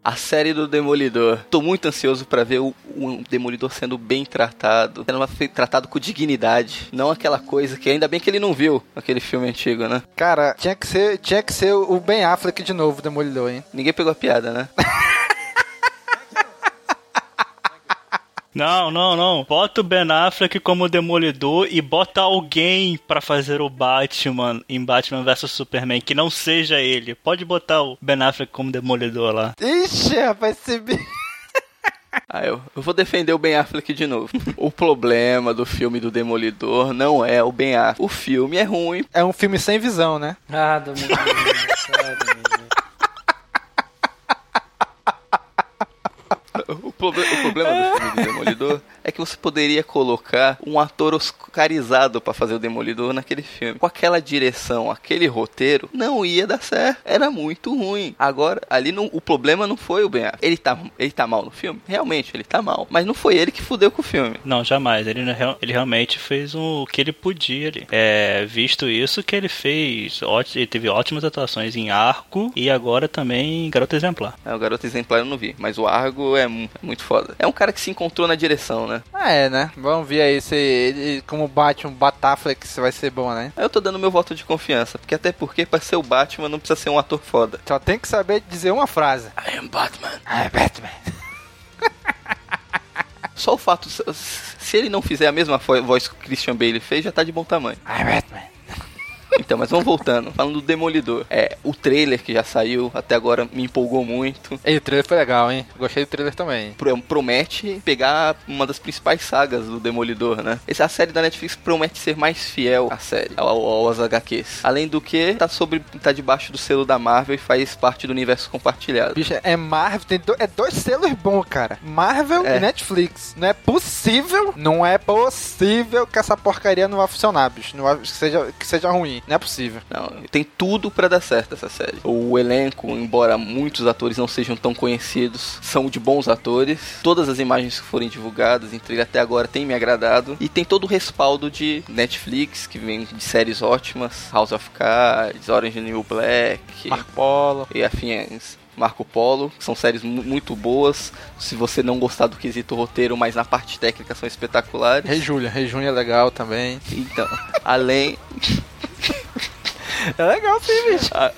A série do Demolidor. Tô muito ansioso para ver o, o, Demolidor sendo bem tratado, sendo tratado com dignidade, não aquela coisa que ainda bem que ele não viu aquele filme antigo, né? Cara, tinha que ser, tinha que ser o Ben Affleck de novo, Demolidor, hein? Ninguém pegou a piada, né? Não, não, não. Bota o Ben Affleck como demolidor e bota alguém para fazer o Batman em Batman vs Superman que não seja ele. Pode botar o Ben Affleck como demolidor lá. Ixi, rapaz, esse Ah, eu, eu vou defender o Ben Affleck de novo. o problema do filme do Demolidor não é o Ben Affleck. O filme é ruim. É um filme sem visão, né? Ah, Domingo. ah, Domingo. O, proble- o problema do filme do Demolidor é que você poderia colocar um ator oscarizado pra fazer o Demolidor naquele filme. Com aquela direção, aquele roteiro, não ia dar certo. Era muito ruim. Agora, ali não- o problema não foi o Ben Affleck. Ele tá, ele tá mal no filme? Realmente, ele tá mal. Mas não foi ele que fudeu com o filme. Não, jamais. Ele, ele realmente fez o que ele podia ali. É, visto isso que ele fez, ele teve ótimas atuações em Arco e agora também em Garota Exemplar. É, o Garoto Exemplar eu não vi, mas o Argo é, é muito foda. É um cara que se encontrou na direção, né? Ah, é, né? Vamos ver aí se ele, como Batman, Bataflex vai ser bom, né? Eu tô dando meu voto de confiança, porque até porque pra ser o Batman não precisa ser um ator foda. Só tem que saber dizer uma frase. I am Batman. I am Batman. Só o fato, se- ele não fizer a mesma voz que o Christian Bale fez, já tá de bom tamanho. I am Batman. Então, mas vamos voltando. Falando do Demolidor. É, o trailer que já saiu, até agora me empolgou muito. E o trailer foi legal, hein? Gostei do trailer também. Pro- Promete pegar uma das principais sagas do Demolidor, né? Essa série da Netflix promete ser mais fiel à série, ao, ao- aos HQs. Além do que, tá sobre tá debaixo do selo da Marvel e faz parte do universo compartilhado. Bicho, é Marvel, tem do- é dois selos bons, cara. Marvel É. e Netflix. Não é possível, não é possível que essa porcaria não vai funcionar, bicho. Não vai, que, seja, que seja ruim. Não é possível. Não, tem tudo pra dar certo essa série. O elenco, embora muitos atores não sejam tão conhecidos, são de bons atores. Todas as imagens que forem divulgadas trailer até agora têm me agradado. E tem todo o respaldo de Netflix, que vem de séries ótimas. House of Cards, Orange New Black. Marco Polo. E afins. Marco Polo, são séries mu- muito boas. Se você não gostar do quesito roteiro, mas na parte técnica são espetaculares. Rei Júlia. Rei Júlia é legal também. Então, além. É legal sim, bicho. Ah,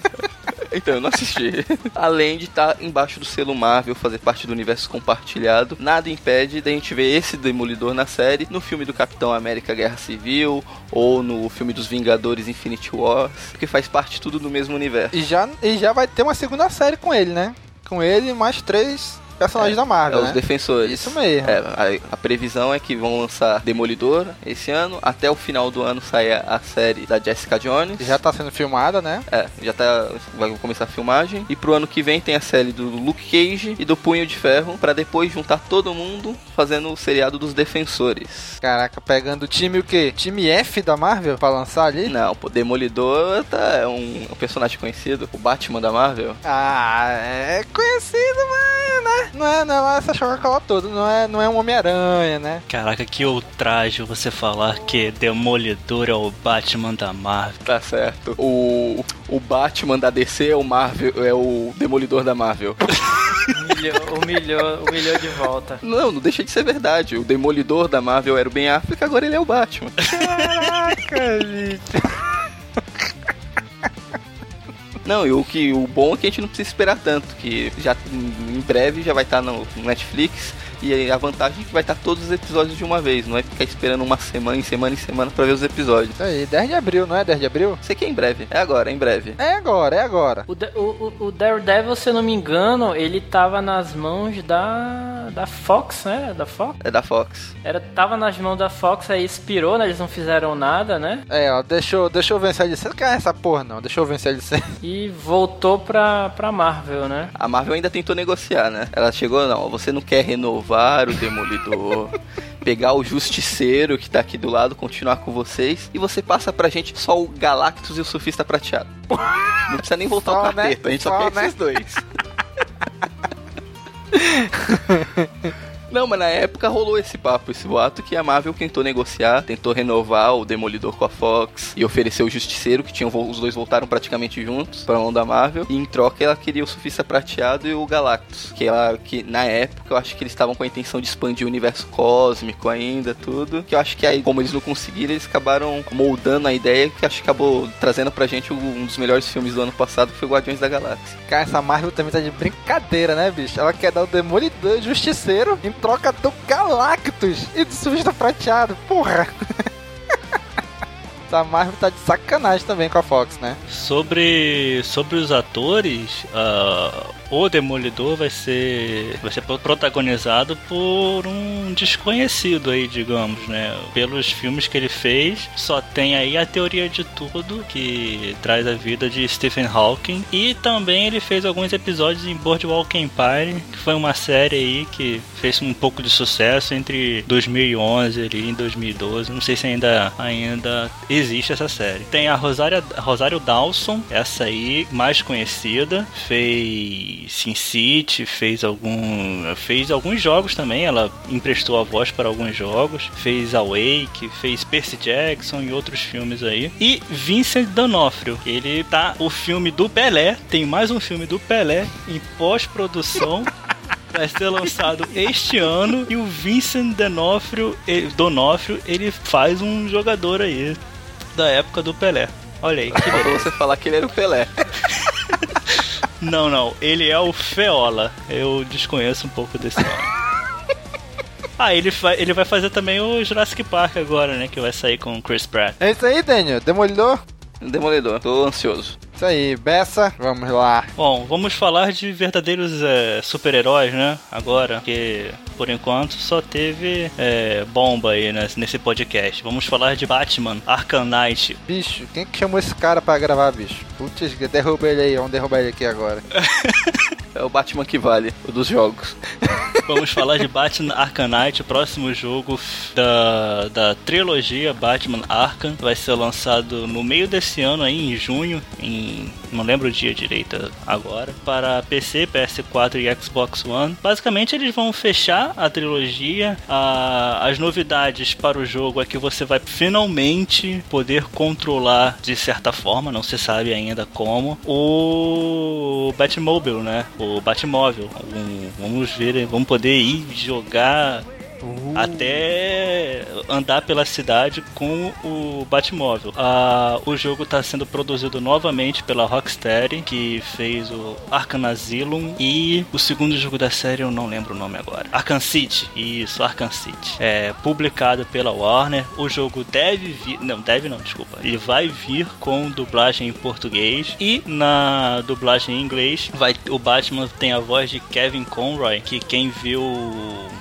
então, eu não assisti. Além de estar embaixo do selo Marvel, fazer parte do universo compartilhado, nada impede da gente ver esse Demolidor na série, no filme do Capitão América Guerra Civil, ou no filme dos Vingadores Infinity Wars, porque faz parte tudo do mesmo universo. E já, e já vai ter uma segunda série com ele, né? Com ele mais três personagens da Marvel, É, os né? defensores. Isso mesmo. É, a, a previsão é que vão lançar Demolidor esse ano. Até o final do ano saia a série da Jessica Jones. Já tá sendo filmada, né? É, já tá. Vai começar a filmagem. E pro ano que vem tem a série do Luke Cage e do Punho de Ferro. Pra depois juntar todo mundo fazendo o seriado dos Defensores. Caraca, pegando o time o quê? Time F da Marvel pra lançar ali? Não, pô, Demolidor tá, é um, um personagem conhecido. O Batman da Marvel. Ah, é conhecido, mas, né? Não é, não é essa chocola toda, não é, não é um Homem-Aranha, né? Caraca, que ultraje você falar que Demolidor é o Batman da Marvel. Tá certo. O, o Batman da DC é o Marvel, é o Demolidor da Marvel. Humilhou, humilhou, humilhou de volta. Não, não deixa de ser verdade. O Demolidor da Marvel era o Ben Affleck, agora ele é o Batman. Caraca, bicho. Não, e o que o bom é que a gente não precisa esperar tanto, que já em breve já vai estar no Netflix e aí a vantagem é que vai estar todos os episódios de uma vez, não é ficar esperando uma semana em semana em semana pra ver os episódios. Aí, 10 de abril, não é 10 de abril? Sei que é em breve, é agora, é em breve. É agora, é agora. O, o, o- o Daredevil, se eu não me engano, ele tava nas mãos da, da Fox, né? Da Fox? É da Fox. Era, tava nas mãos da Fox, aí expirou, né? Eles não fizeram nada, né? É, ó, deixou, deixou vencer a licença. Não essa porra, não. Deixou vencer a licença. E voltou pra, pra Marvel, né? A Marvel ainda tentou negociar, né? Ela chegou, não, você não quer renovar o Demolidor, pegar o Justiceiro que tá aqui do lado, continuar com vocês, e você passa pra gente só o Galactus e o Surfista Prateado. Não precisa nem voltar Só, o né? capeta, a gente só, Só, quer né? esses dois. Não, mas na época rolou esse papo, esse boato que a Marvel tentou negociar, tentou renovar o Demolidor com a Fox e ofereceu o Justiceiro, que tinham, os dois voltaram praticamente juntos pra mão da Marvel. E em troca ela queria o Surfista Prateado e o Galactus, que ela que na época eu acho que eles estavam com a intenção de expandir o universo cósmico ainda, tudo. Que eu acho que aí, como eles não conseguiram, eles acabaram moldando a ideia que acho que acabou trazendo pra gente um dos melhores filmes do ano passado, que foi Guardiões da Galáxia. Cara, essa Marvel também tá de brincadeira, né, bicho? Ela quer dar o Demolidor Justiceiro em troca do Galactus e do Surfista Prateado. Porra! essa Marvel tá de sacanagem também com a Fox, né? Sobre, sobre os atores, ah, o Demolidor vai ser vai ser protagonizado por um desconhecido aí, digamos, né? Pelos filmes que ele fez, só tem aí a teoria de tudo que traz a vida de Stephen Hawking e também ele fez alguns episódios em Boardwalk Empire, que foi uma série aí que fez um pouco de sucesso entre 2011 e 2012. Não sei se ainda ainda existe essa série. Tem a Rosário Rosário Dawson, essa aí mais conhecida, fez Sin City, fez algum fez alguns jogos também, ela emprestou a voz para alguns jogos, fez Awake, fez Percy Jackson e outros filmes aí. E Vincent D'Onofrio, ele tá o filme do Pelé, tem mais um filme do Pelé em pós-produção. vai ser lançado este ano e o Vincent D'Onofrio, ele, D'Onofrio, ele faz um jogador aí da época do Pelé. Olha aí, que Faltou você falar que ele era o Pelé. Não, não, ele é o Feola. Eu desconheço um pouco desse nome. Ah, ele, vai, ele vai fazer também o Jurassic Park agora, né? Que vai sair com o Chris Pratt. É isso aí, Daniel. Demolidor? Demolidor, tô ansioso. Isso aí, Bessa, vamos lá. Bom, vamos falar de verdadeiros é, super-heróis, né? Agora, porque por enquanto só teve é, bomba aí né, nesse podcast. Vamos falar de Batman, Arkham Knight. Bicho, quem que chamou esse cara pra gravar, bicho? Putz, derruba ele aí, vamos derrubar ele aqui agora. é o Batman que vale, o dos jogos. Vamos falar de Batman Arkham Knight, o próximo jogo da, da trilogia Batman Arkham. Vai ser lançado no meio desse ano aí, em junho, em não lembro o dia direito agora, para PC, PS4 e Xbox One. Basicamente eles vão fechar a trilogia. A, as novidades para o jogo é que você vai finalmente poder controlar de certa forma, não se sabe ainda como, o Batmobile, né? Batmóvel. Um, vamos ver, vamos poder ir jogar Uh. até andar pela cidade com o Batmóvel. Ah, o jogo está sendo produzido novamente pela Rocksteady, que fez o Arkham Asylum e o segundo jogo da série eu não lembro o nome agora. Arkham City, isso, Arkham City. É publicado pela Warner. O jogo deve vir, não, deve não, desculpa. Ele vai vir com dublagem em português e na dublagem em inglês vai o Batman tem a voz de Kevin Conroy, que quem viu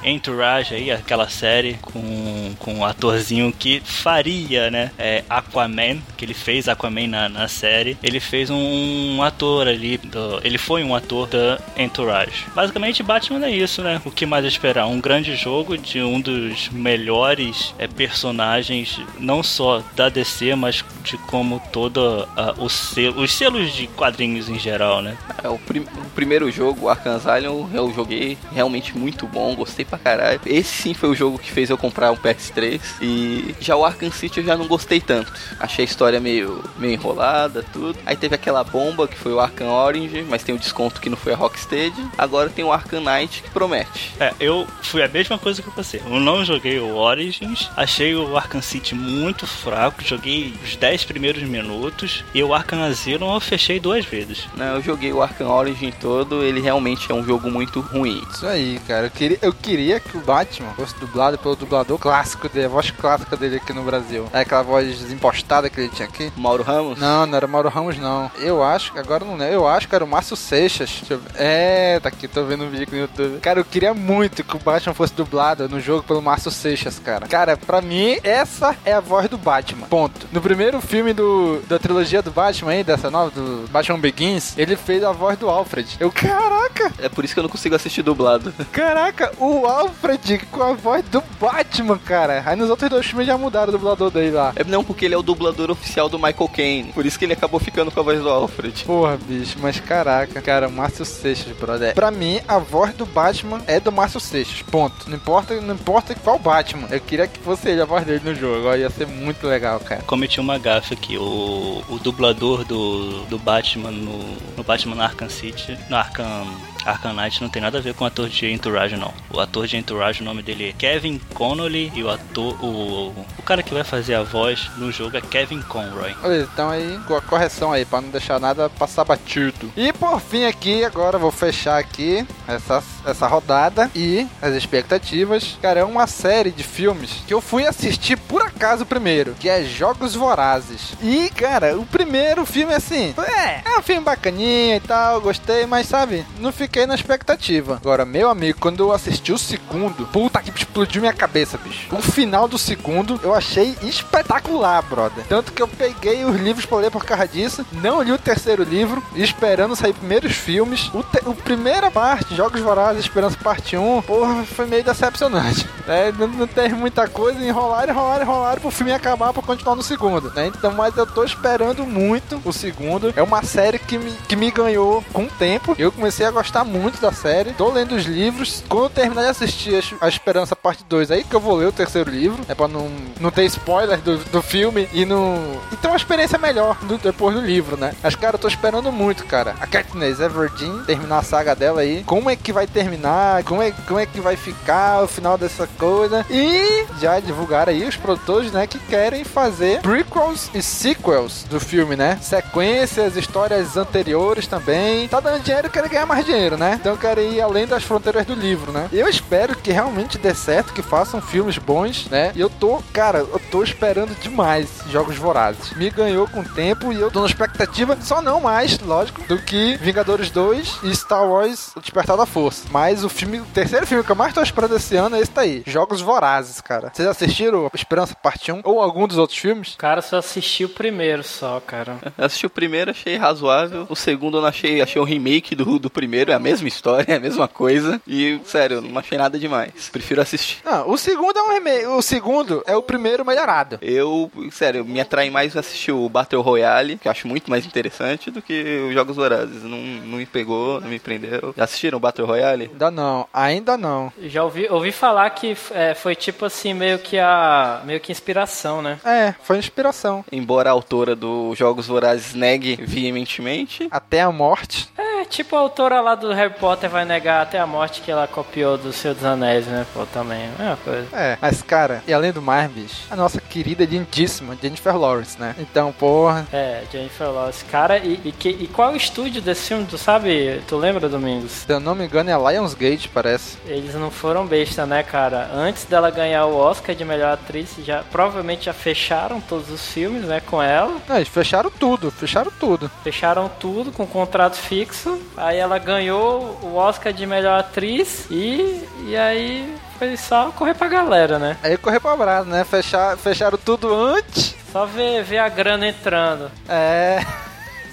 Entourage aí, aquela série com, com um atorzinho que faria, né? É, Aquaman, que ele fez Aquaman na, na série. Ele fez um, um ator ali, do, ele foi um ator da Entourage. Basicamente, Batman é isso, né? O que mais esperar? Um grande jogo de um dos melhores é, personagens, não só da DC, mas de como todo uh, o selo, os selos de quadrinhos em geral, né? É, o, prim o primeiro jogo, Arkham Asylum, eu joguei realmente muito bom, gostei pra caralho. Esse sim foi o jogo que fez eu comprar um PS3. E já o Arkham City eu já não gostei tanto. Achei a história meio, meio enrolada, tudo. Aí teve aquela bomba que foi o Arkham Orange, mas tem o um desconto que não foi a Rocksteady. Agora tem o Arkham Knight que promete. É, eu fui a mesma coisa que você. Eu não joguei o Origins, achei o Arkham City muito fraco, joguei os 10 primeiros minutos e o Arkham Asylum eu fechei duas vezes. Não, eu joguei o Arkham Origin todo, ele realmente é um jogo muito ruim. Isso aí, cara. Eu queria, eu queria que o Batman fosse dublado pelo dublador clássico dele, a voz clássica dele aqui no Brasil. É aquela voz desempostada que ele tinha aqui. Mauro Ramos? Não, não era Mauro Ramos, não. Eu acho, agora não lembro, eu acho que era o Márcio Seixas. É, tá aqui, tô vendo um vídeo no YouTube. Cara, eu queria muito que o Batman fosse dublado no jogo pelo Márcio Seixas, cara. Cara, pra mim, essa é a voz do Batman. Ponto. No primeiro filme do, da trilogia do Batman aí, dessa nova, do Batman Begins, ele fez a voz do Alfred. Eu, caraca! É por isso que eu não consigo assistir dublado. Caraca, o Alfred com a voz do Batman, cara. Aí nos outros dois filmes já mudaram o dublador dele lá. É não, porque ele é o dublador oficial do Michael Caine. Por isso que ele acabou ficando com a voz do Alfred. Porra, bicho, mas caraca, cara, Márcio Seixas, brother. Pra mim, a voz do Batman é do Márcio Seixas. Ponto. Não importa, não importa qual Batman. Eu queria que fosse ele a voz dele no jogo. Ó, ia ser muito legal, cara. Cometi uma gafe aqui. O, o dublador do, do Batman no, no Batman Arkham City, no Arkham Arkham Knight não tem nada a ver com o ator de Entourage, não. O ator de Entourage, o nome dele é Kevin Connolly e o ator, o, o cara que vai fazer a voz no jogo é Kevin Conroy. Então aí, correção aí, pra não deixar nada passar batido. E por fim aqui, agora vou fechar aqui essa essa rodada e as expectativas. Cara, é uma série de filmes que eu fui assistir por acaso primeiro, que é Jogos Vorazes. E, cara, o primeiro filme, assim, é, é um filme bacaninha e tal, gostei, mas sabe, não fiquei na expectativa. Agora, meu amigo, quando eu assisti o segundo, puta que explodiu minha cabeça, bicho. O final do segundo eu achei espetacular, brother. Tanto que eu peguei os livros pra ler por causa disso, não li o terceiro livro, esperando sair primeiros filmes. O, te, o primeira parte, Jogos Vorazes, Esperança Parte 1, porra, foi meio decepcionante. É, não, não teve muita coisa, enrolaram, enrolaram, enrolaram pro filme acabar pra continuar no segundo, né? Então, mas eu tô esperando muito o segundo. É uma série que me, que me ganhou com o tempo. Eu comecei a gostar muito da série. Tô lendo os livros. Quando eu terminar de assistir a Esperança Parte 2, aí que eu vou ler o terceiro livro. É pra não, não ter spoiler do, do filme e não. E ter uma experiência melhor do, depois do livro, né? Mas, cara, eu tô esperando muito, cara. A Katniss Everdeen terminar a saga dela aí. Como é que vai terminar? Como é, como é que vai ficar o final dessa coisa? E já divulgaram aí os produtores, né, que querem fazer prequels e sequels do filme, né? Sequências, histórias anteriores também. Tá dando dinheiro, querem ganhar mais dinheiro, né? Então querem ir além das fronteiras do livro, né? Eu espero que realmente dê certo, que façam filmes bons, né? E eu tô, cara, eu tô esperando demais Jogos Vorazes. Me ganhou com o tempo e eu tô na expectativa, só não mais, lógico, do que Vingadores 2 e Star Wars O Despertar da Força. Mas o filme, o terceiro filme que eu mais tô esperando esse ano é esse daí, Jogos Vorazes, cara. Vocês assistiram Esperança Parte 1 ou algum dos outros filmes? Cara, só assisti o primeiro só, cara. Eu assisti o primeiro, achei razoável. O segundo eu não achei, achei um remake do, do primeiro, é a mesma história, é a mesma coisa. E, sério, não achei nada demais. Prefiro assistir. Não, o segundo é um remake. O segundo é o primeiro melhorado. Eu, sério, me atrai mais assistir o Battle Royale, que eu acho muito mais interessante do que os Jogos Vorazes. Não, não me pegou, não me prendeu. Já assistiram o Battle Royale? Ainda não, ainda não. Já ouvi, ouvi falar que é, foi tipo assim, meio que a. meio que inspiração, né? É, foi inspiração. Embora a autora dos Jogos Vorazes negue veementemente. Até a morte. É, tipo a autora lá do Harry Potter vai negar até a morte que ela copiou do Senhor dos Anéis, né? Pô, também. É uma coisa. É, mas cara, e além do mais, bicho, a nossa querida lindíssima Jennifer Lawrence, né? Então, porra. É, Jennifer Lawrence. Cara, e, e, que, e qual é o estúdio desse filme? Tu sabe? Tu lembra, Domingos? Se eu não me engano, é Lionsgate, parece. Eles não foram besta, né, cara? Antes dela ganhar o Oscar de melhor atriz, já provavelmente já fecharam todos os filmes, né, com ela. Não, eles fecharam tudo, fecharam tudo. Fecharam tudo com contrato fixo. Aí ela ganhou o Oscar de melhor atriz e, e aí foi só correr pra galera, né? Aí correr pra brasa, né? Fechar, fecharam tudo antes. Só ver, ver a grana entrando. É.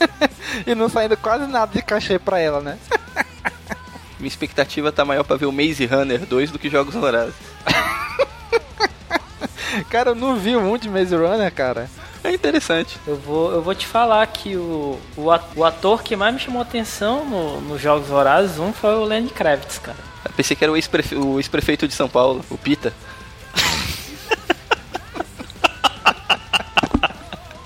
e não saindo quase nada de cachê pra ela, né? Minha expectativa tá maior pra ver o Maze Runner 2 do que Jogos Vorazes. cara, eu não vi um de Maze Runner, cara. É interessante. Eu vou, eu vou te falar que o, o ator que mais me chamou atenção nos no Jogos Vorazes 1 foi o Lenny Kravitz, cara. Pensei que era o ex-prefeito de São Paulo, o Pita.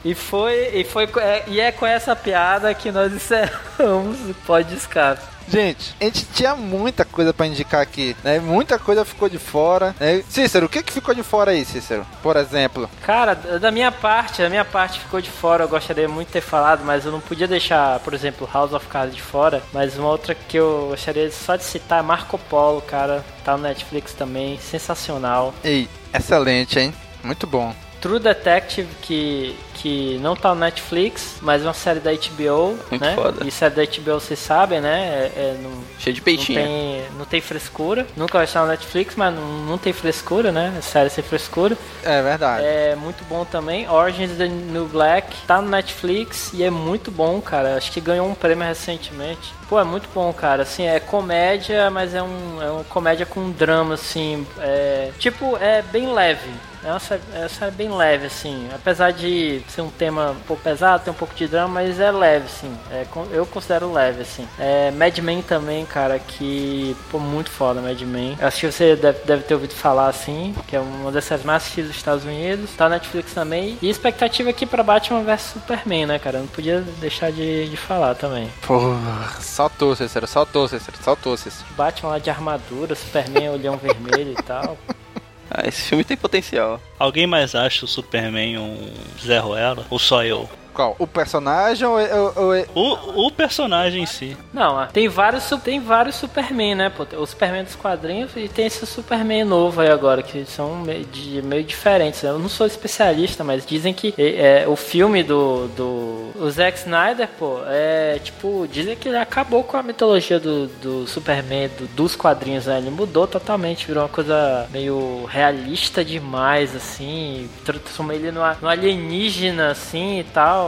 E foi, e foi é, e é com essa piada que nós encerramos o Pode Escape. Gente, a gente tinha muita coisa para indicar aqui, né? Muita coisa ficou de fora. Né? Cícero, o que, que ficou de fora aí, Cícero? Por exemplo. Cara, da minha parte, da minha parte ficou de fora. Eu gostaria muito de ter falado, mas eu não podia deixar, por exemplo, House of Cards de fora. Mas uma outra que eu gostaria só de citar é Marco Polo, cara. Tá no Netflix também, sensacional. Ei, excelente, hein? Muito bom. True Detective, que, que não tá no Netflix, mas é uma série da HBO, Muito né? foda. E série da HBO, vocês sabem, né? É, é, não, Cheio de peitinho. Não tem, não tem frescura. Nunca vai estar no Netflix, mas não, não tem frescura, né? É série sem frescura. É verdade. É muito bom também. Origins of the New Black tá no Netflix e é muito bom, cara. Acho que ganhou um prêmio recentemente. Pô, é muito bom, cara. Assim, é comédia, mas é um, é uma comédia com drama, assim. É, tipo, é bem leve. Uma, série, é bem leve, assim. Apesar de ser um tema um pouco pesado, tem um pouco de drama, mas é leve, assim. É, eu considero leve, assim. É, Mad Men também, cara, que... Pô, muito foda Mad Men. Acho que você deve, deve ter ouvido falar, assim, que é uma das séries mais assistidas dos Estados Unidos. Tá na Netflix também. E expectativa aqui pra Batman vs Superman, né, cara? Eu não podia deixar de, de falar também. Porra, saltou, Cícero, saltou, Cícero, saltou, Cícero. Batman lá de armadura, Superman, olhão vermelho e tal. Ah, esse filme tem potencial. Alguém mais acha o Superman um Zé Ruela? Ou só eu? Qual? O personagem ou, ou, ou é- O, o personagem em si. Não, ah, tem vários, tem vários Superman, né? Pô, Tem o Superman dos quadrinhos e tem esse Superman novo aí agora, que são meio, de- meio diferentes. Eu não sou especialista, mas dizem que é, é, o filme do, do o Zack Snyder, pô, é tipo, dizem que ele acabou com a mitologia do, do Superman, do- dos quadrinhos, né? Ele mudou totalmente, virou uma coisa meio realista demais, assim, transformou ele numa, num alienígena, assim e tal.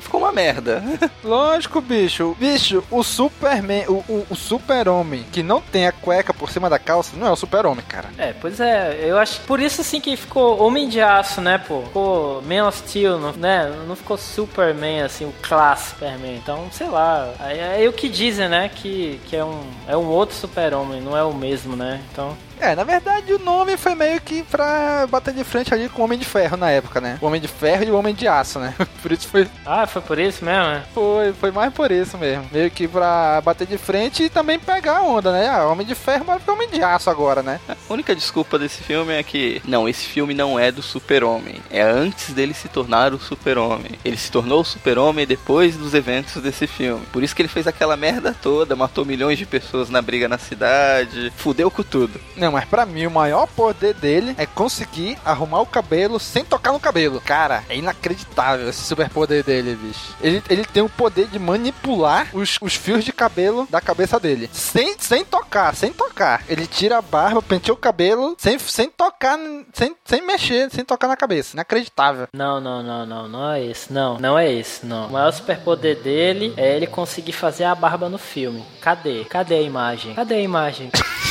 Ficou uma merda. Lógico, bicho. Bicho, o Superman, o, o, o super-homem que não tem a cueca por cima da calça, não é o super-homem, cara. É, pois é, eu acho que por isso assim que ficou Homem de Aço, né, pô? Ficou Man of Steel, não, né? Não ficou Superman, assim, o classe Superman. Então, sei lá. Aí é o que dizem, né? Que, que é, um, é um outro super-homem, não é o mesmo, né? Então. É, na verdade o nome foi meio que pra bater de frente ali com o Homem de Ferro na época, né? O Homem de Ferro e o Homem de Aço, né? Por isso foi. Ah, foi por isso mesmo, né? Foi, foi mais por isso mesmo. Meio que pra bater de frente e também pegar a onda, né? Ah, Homem de Ferro ficar Homem de Aço agora, né? A única desculpa desse filme é que, não, esse filme não é do super-homem. É antes dele se tornar o super-homem. Ele se tornou o super-homem depois dos eventos desse filme. Por isso que ele fez aquela merda toda, matou milhões de pessoas na briga na cidade, fudeu com tudo. Não, mas pra mim o maior poder dele é conseguir arrumar o cabelo sem tocar no cabelo. Cara, é inacreditável esse superpoder dele, bicho. Ele, ele tem o poder de manipular os, os fios de cabelo da cabeça dele. Sem, sem tocar, sem tocar. Ele tira a barba, penteia o cabelo sem, sem tocar, sem, sem mexer, sem tocar na cabeça. Inacreditável. Não, não, não, não, não é esse, não, não é esse, não. O maior superpoder dele é ele conseguir fazer a barba no filme. Cadê? Cadê a imagem? Cadê a imagem?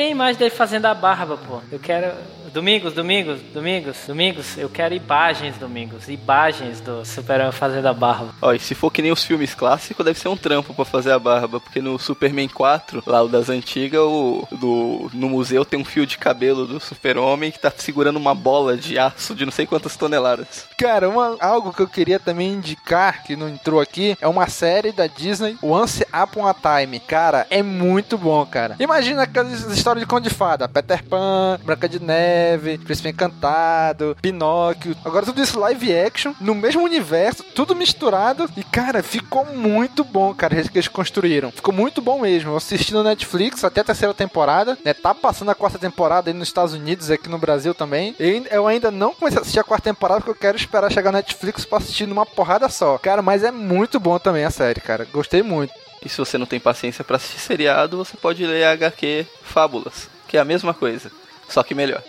tem imagem dele fazendo a barba, pô. Eu quero. Domingos, domingos, domingos, domingos. Eu quero imagens, domingos. Imagens do Superman fazendo a barba. Ó, e se for que nem os filmes clássicos, deve ser um trampo pra fazer a barba, porque no Superman 4, lá o das antigas, o do, no museu tem um fio de cabelo do Super-Homem que tá segurando uma bola de aço de não sei quantas toneladas. Cara, uma, algo que eu queria também indicar, que não entrou aqui, é uma série da Disney, Once Upon a Time. Cara, é muito bom, cara. Imagina aquelas histórias de conto de fada. Peter Pan, Branca de Neve, Príncipe Encantado, Pinóquio. Agora tudo isso live action, no mesmo universo, tudo misturado. E, cara, ficou muito bom, cara, que eles construíram. Ficou muito bom mesmo. Eu assisti no Netflix até a terceira temporada, né? Tá passando a quarta temporada aí nos Estados Unidos, aqui no Brasil também. E eu ainda não comecei a assistir a quarta temporada porque eu quero esperar chegar na Netflix pra assistir numa porrada só. Cara, mas é muito bom também a série, cara. Gostei muito. E se você não tem paciência pra assistir seriado, você pode ler HQ Fábulas, que é a mesma coisa, só que melhor.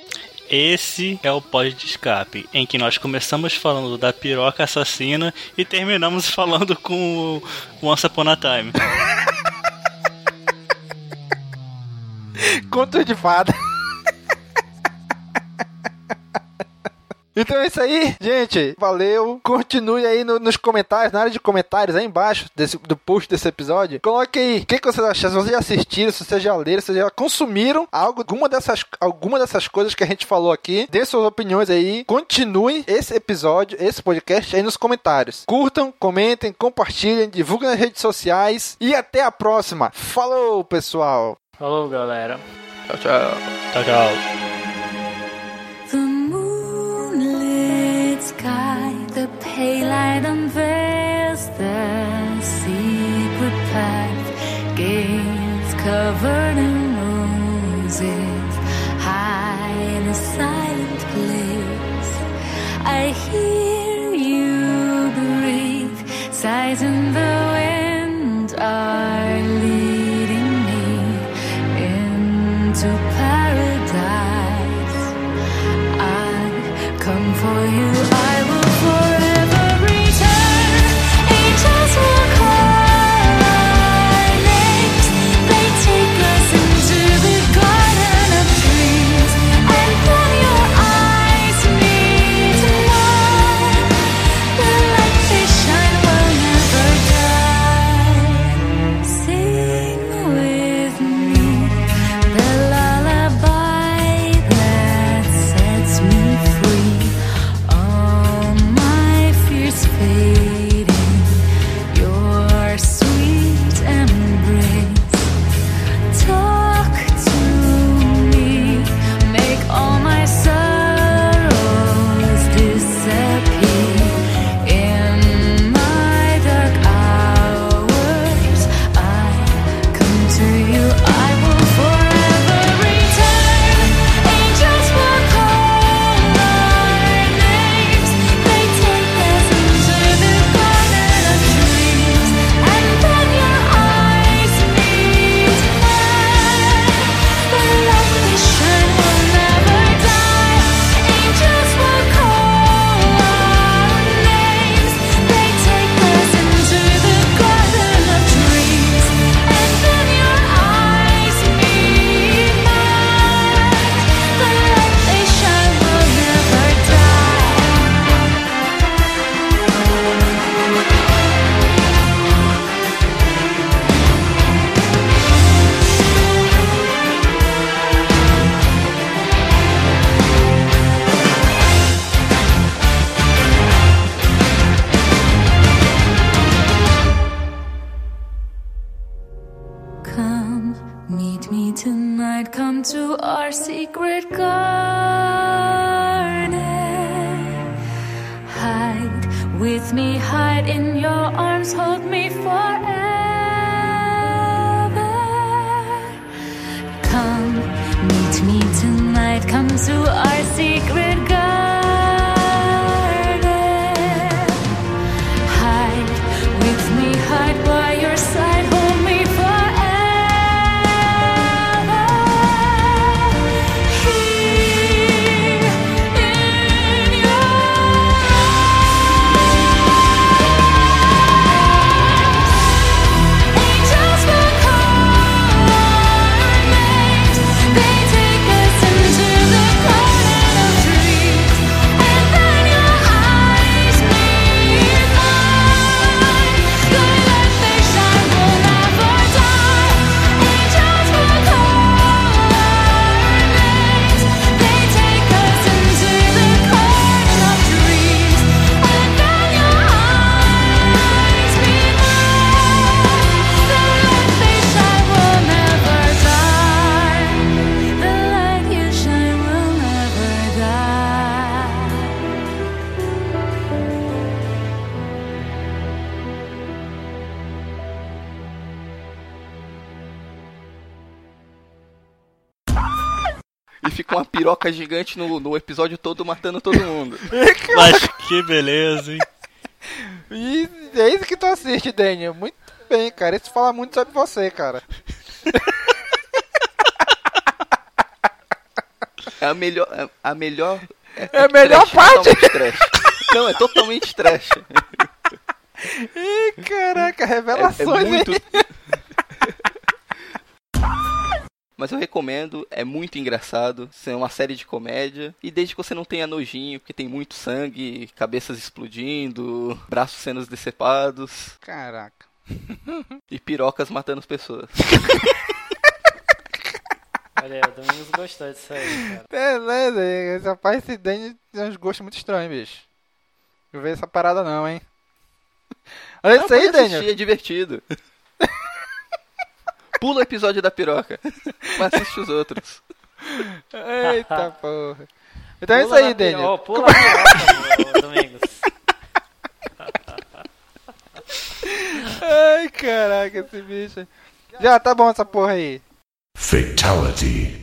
Esse é o pod de escape, em que nós começamos falando da piroca assassina e terminamos falando com o Once Upon a Time. Conto de fada. Então é isso aí, gente. Valeu. Continue aí no- nos comentários, na área de comentários aí embaixo desse, do post desse episódio. Coloque aí o que, que vocês acharam. Se vocês já assistiram, se vocês já leram, se vocês já consumiram algo, alguma dessas, alguma dessas coisas que a gente falou aqui. Dê suas opiniões aí. Continue esse episódio, esse podcast aí nos comentários. Curtam, comentem, compartilhem, divulguem nas redes sociais. E até a próxima. Falou, pessoal. Falou, galera. Tchau, tchau. Tchau, tchau. Sky, the pale light unveils the secret path. Gates covered me piroca gigante no, no episódio todo matando todo mundo. Mas que beleza, hein? E é isso que tu assiste, Daniel. Muito bem, cara. Isso fala muito sobre você, cara. É a melhor. é A melhor. É a melhor trash, parte. trash. Não, é totalmente trash. Ih, caraca, É, revelações, é muito. Mas eu recomendo, é muito engraçado. É uma série de comédia. E desde que você não tenha nojinho, porque tem muito sangue, cabeças explodindo, braços sendo decepados Caraca. e pirocas matando as pessoas. Olha aí, o Domingos gostou disso aí, cara. Beleza, esse rapaz, esse Daniel tem uns gostos muito estranhos, bicho. Não vejo essa parada não, hein? Olha Não, isso aí, pode assistir, Daniel. É divertido. Pula o episódio da piroca. Mas assiste os outros. Eita porra. Então é isso Pula aí, na piro- Daniel. Ó, pula a piroca, ô, Domingos. Ai, caraca, esse bicho. Já tá bom essa porra aí. Fatality.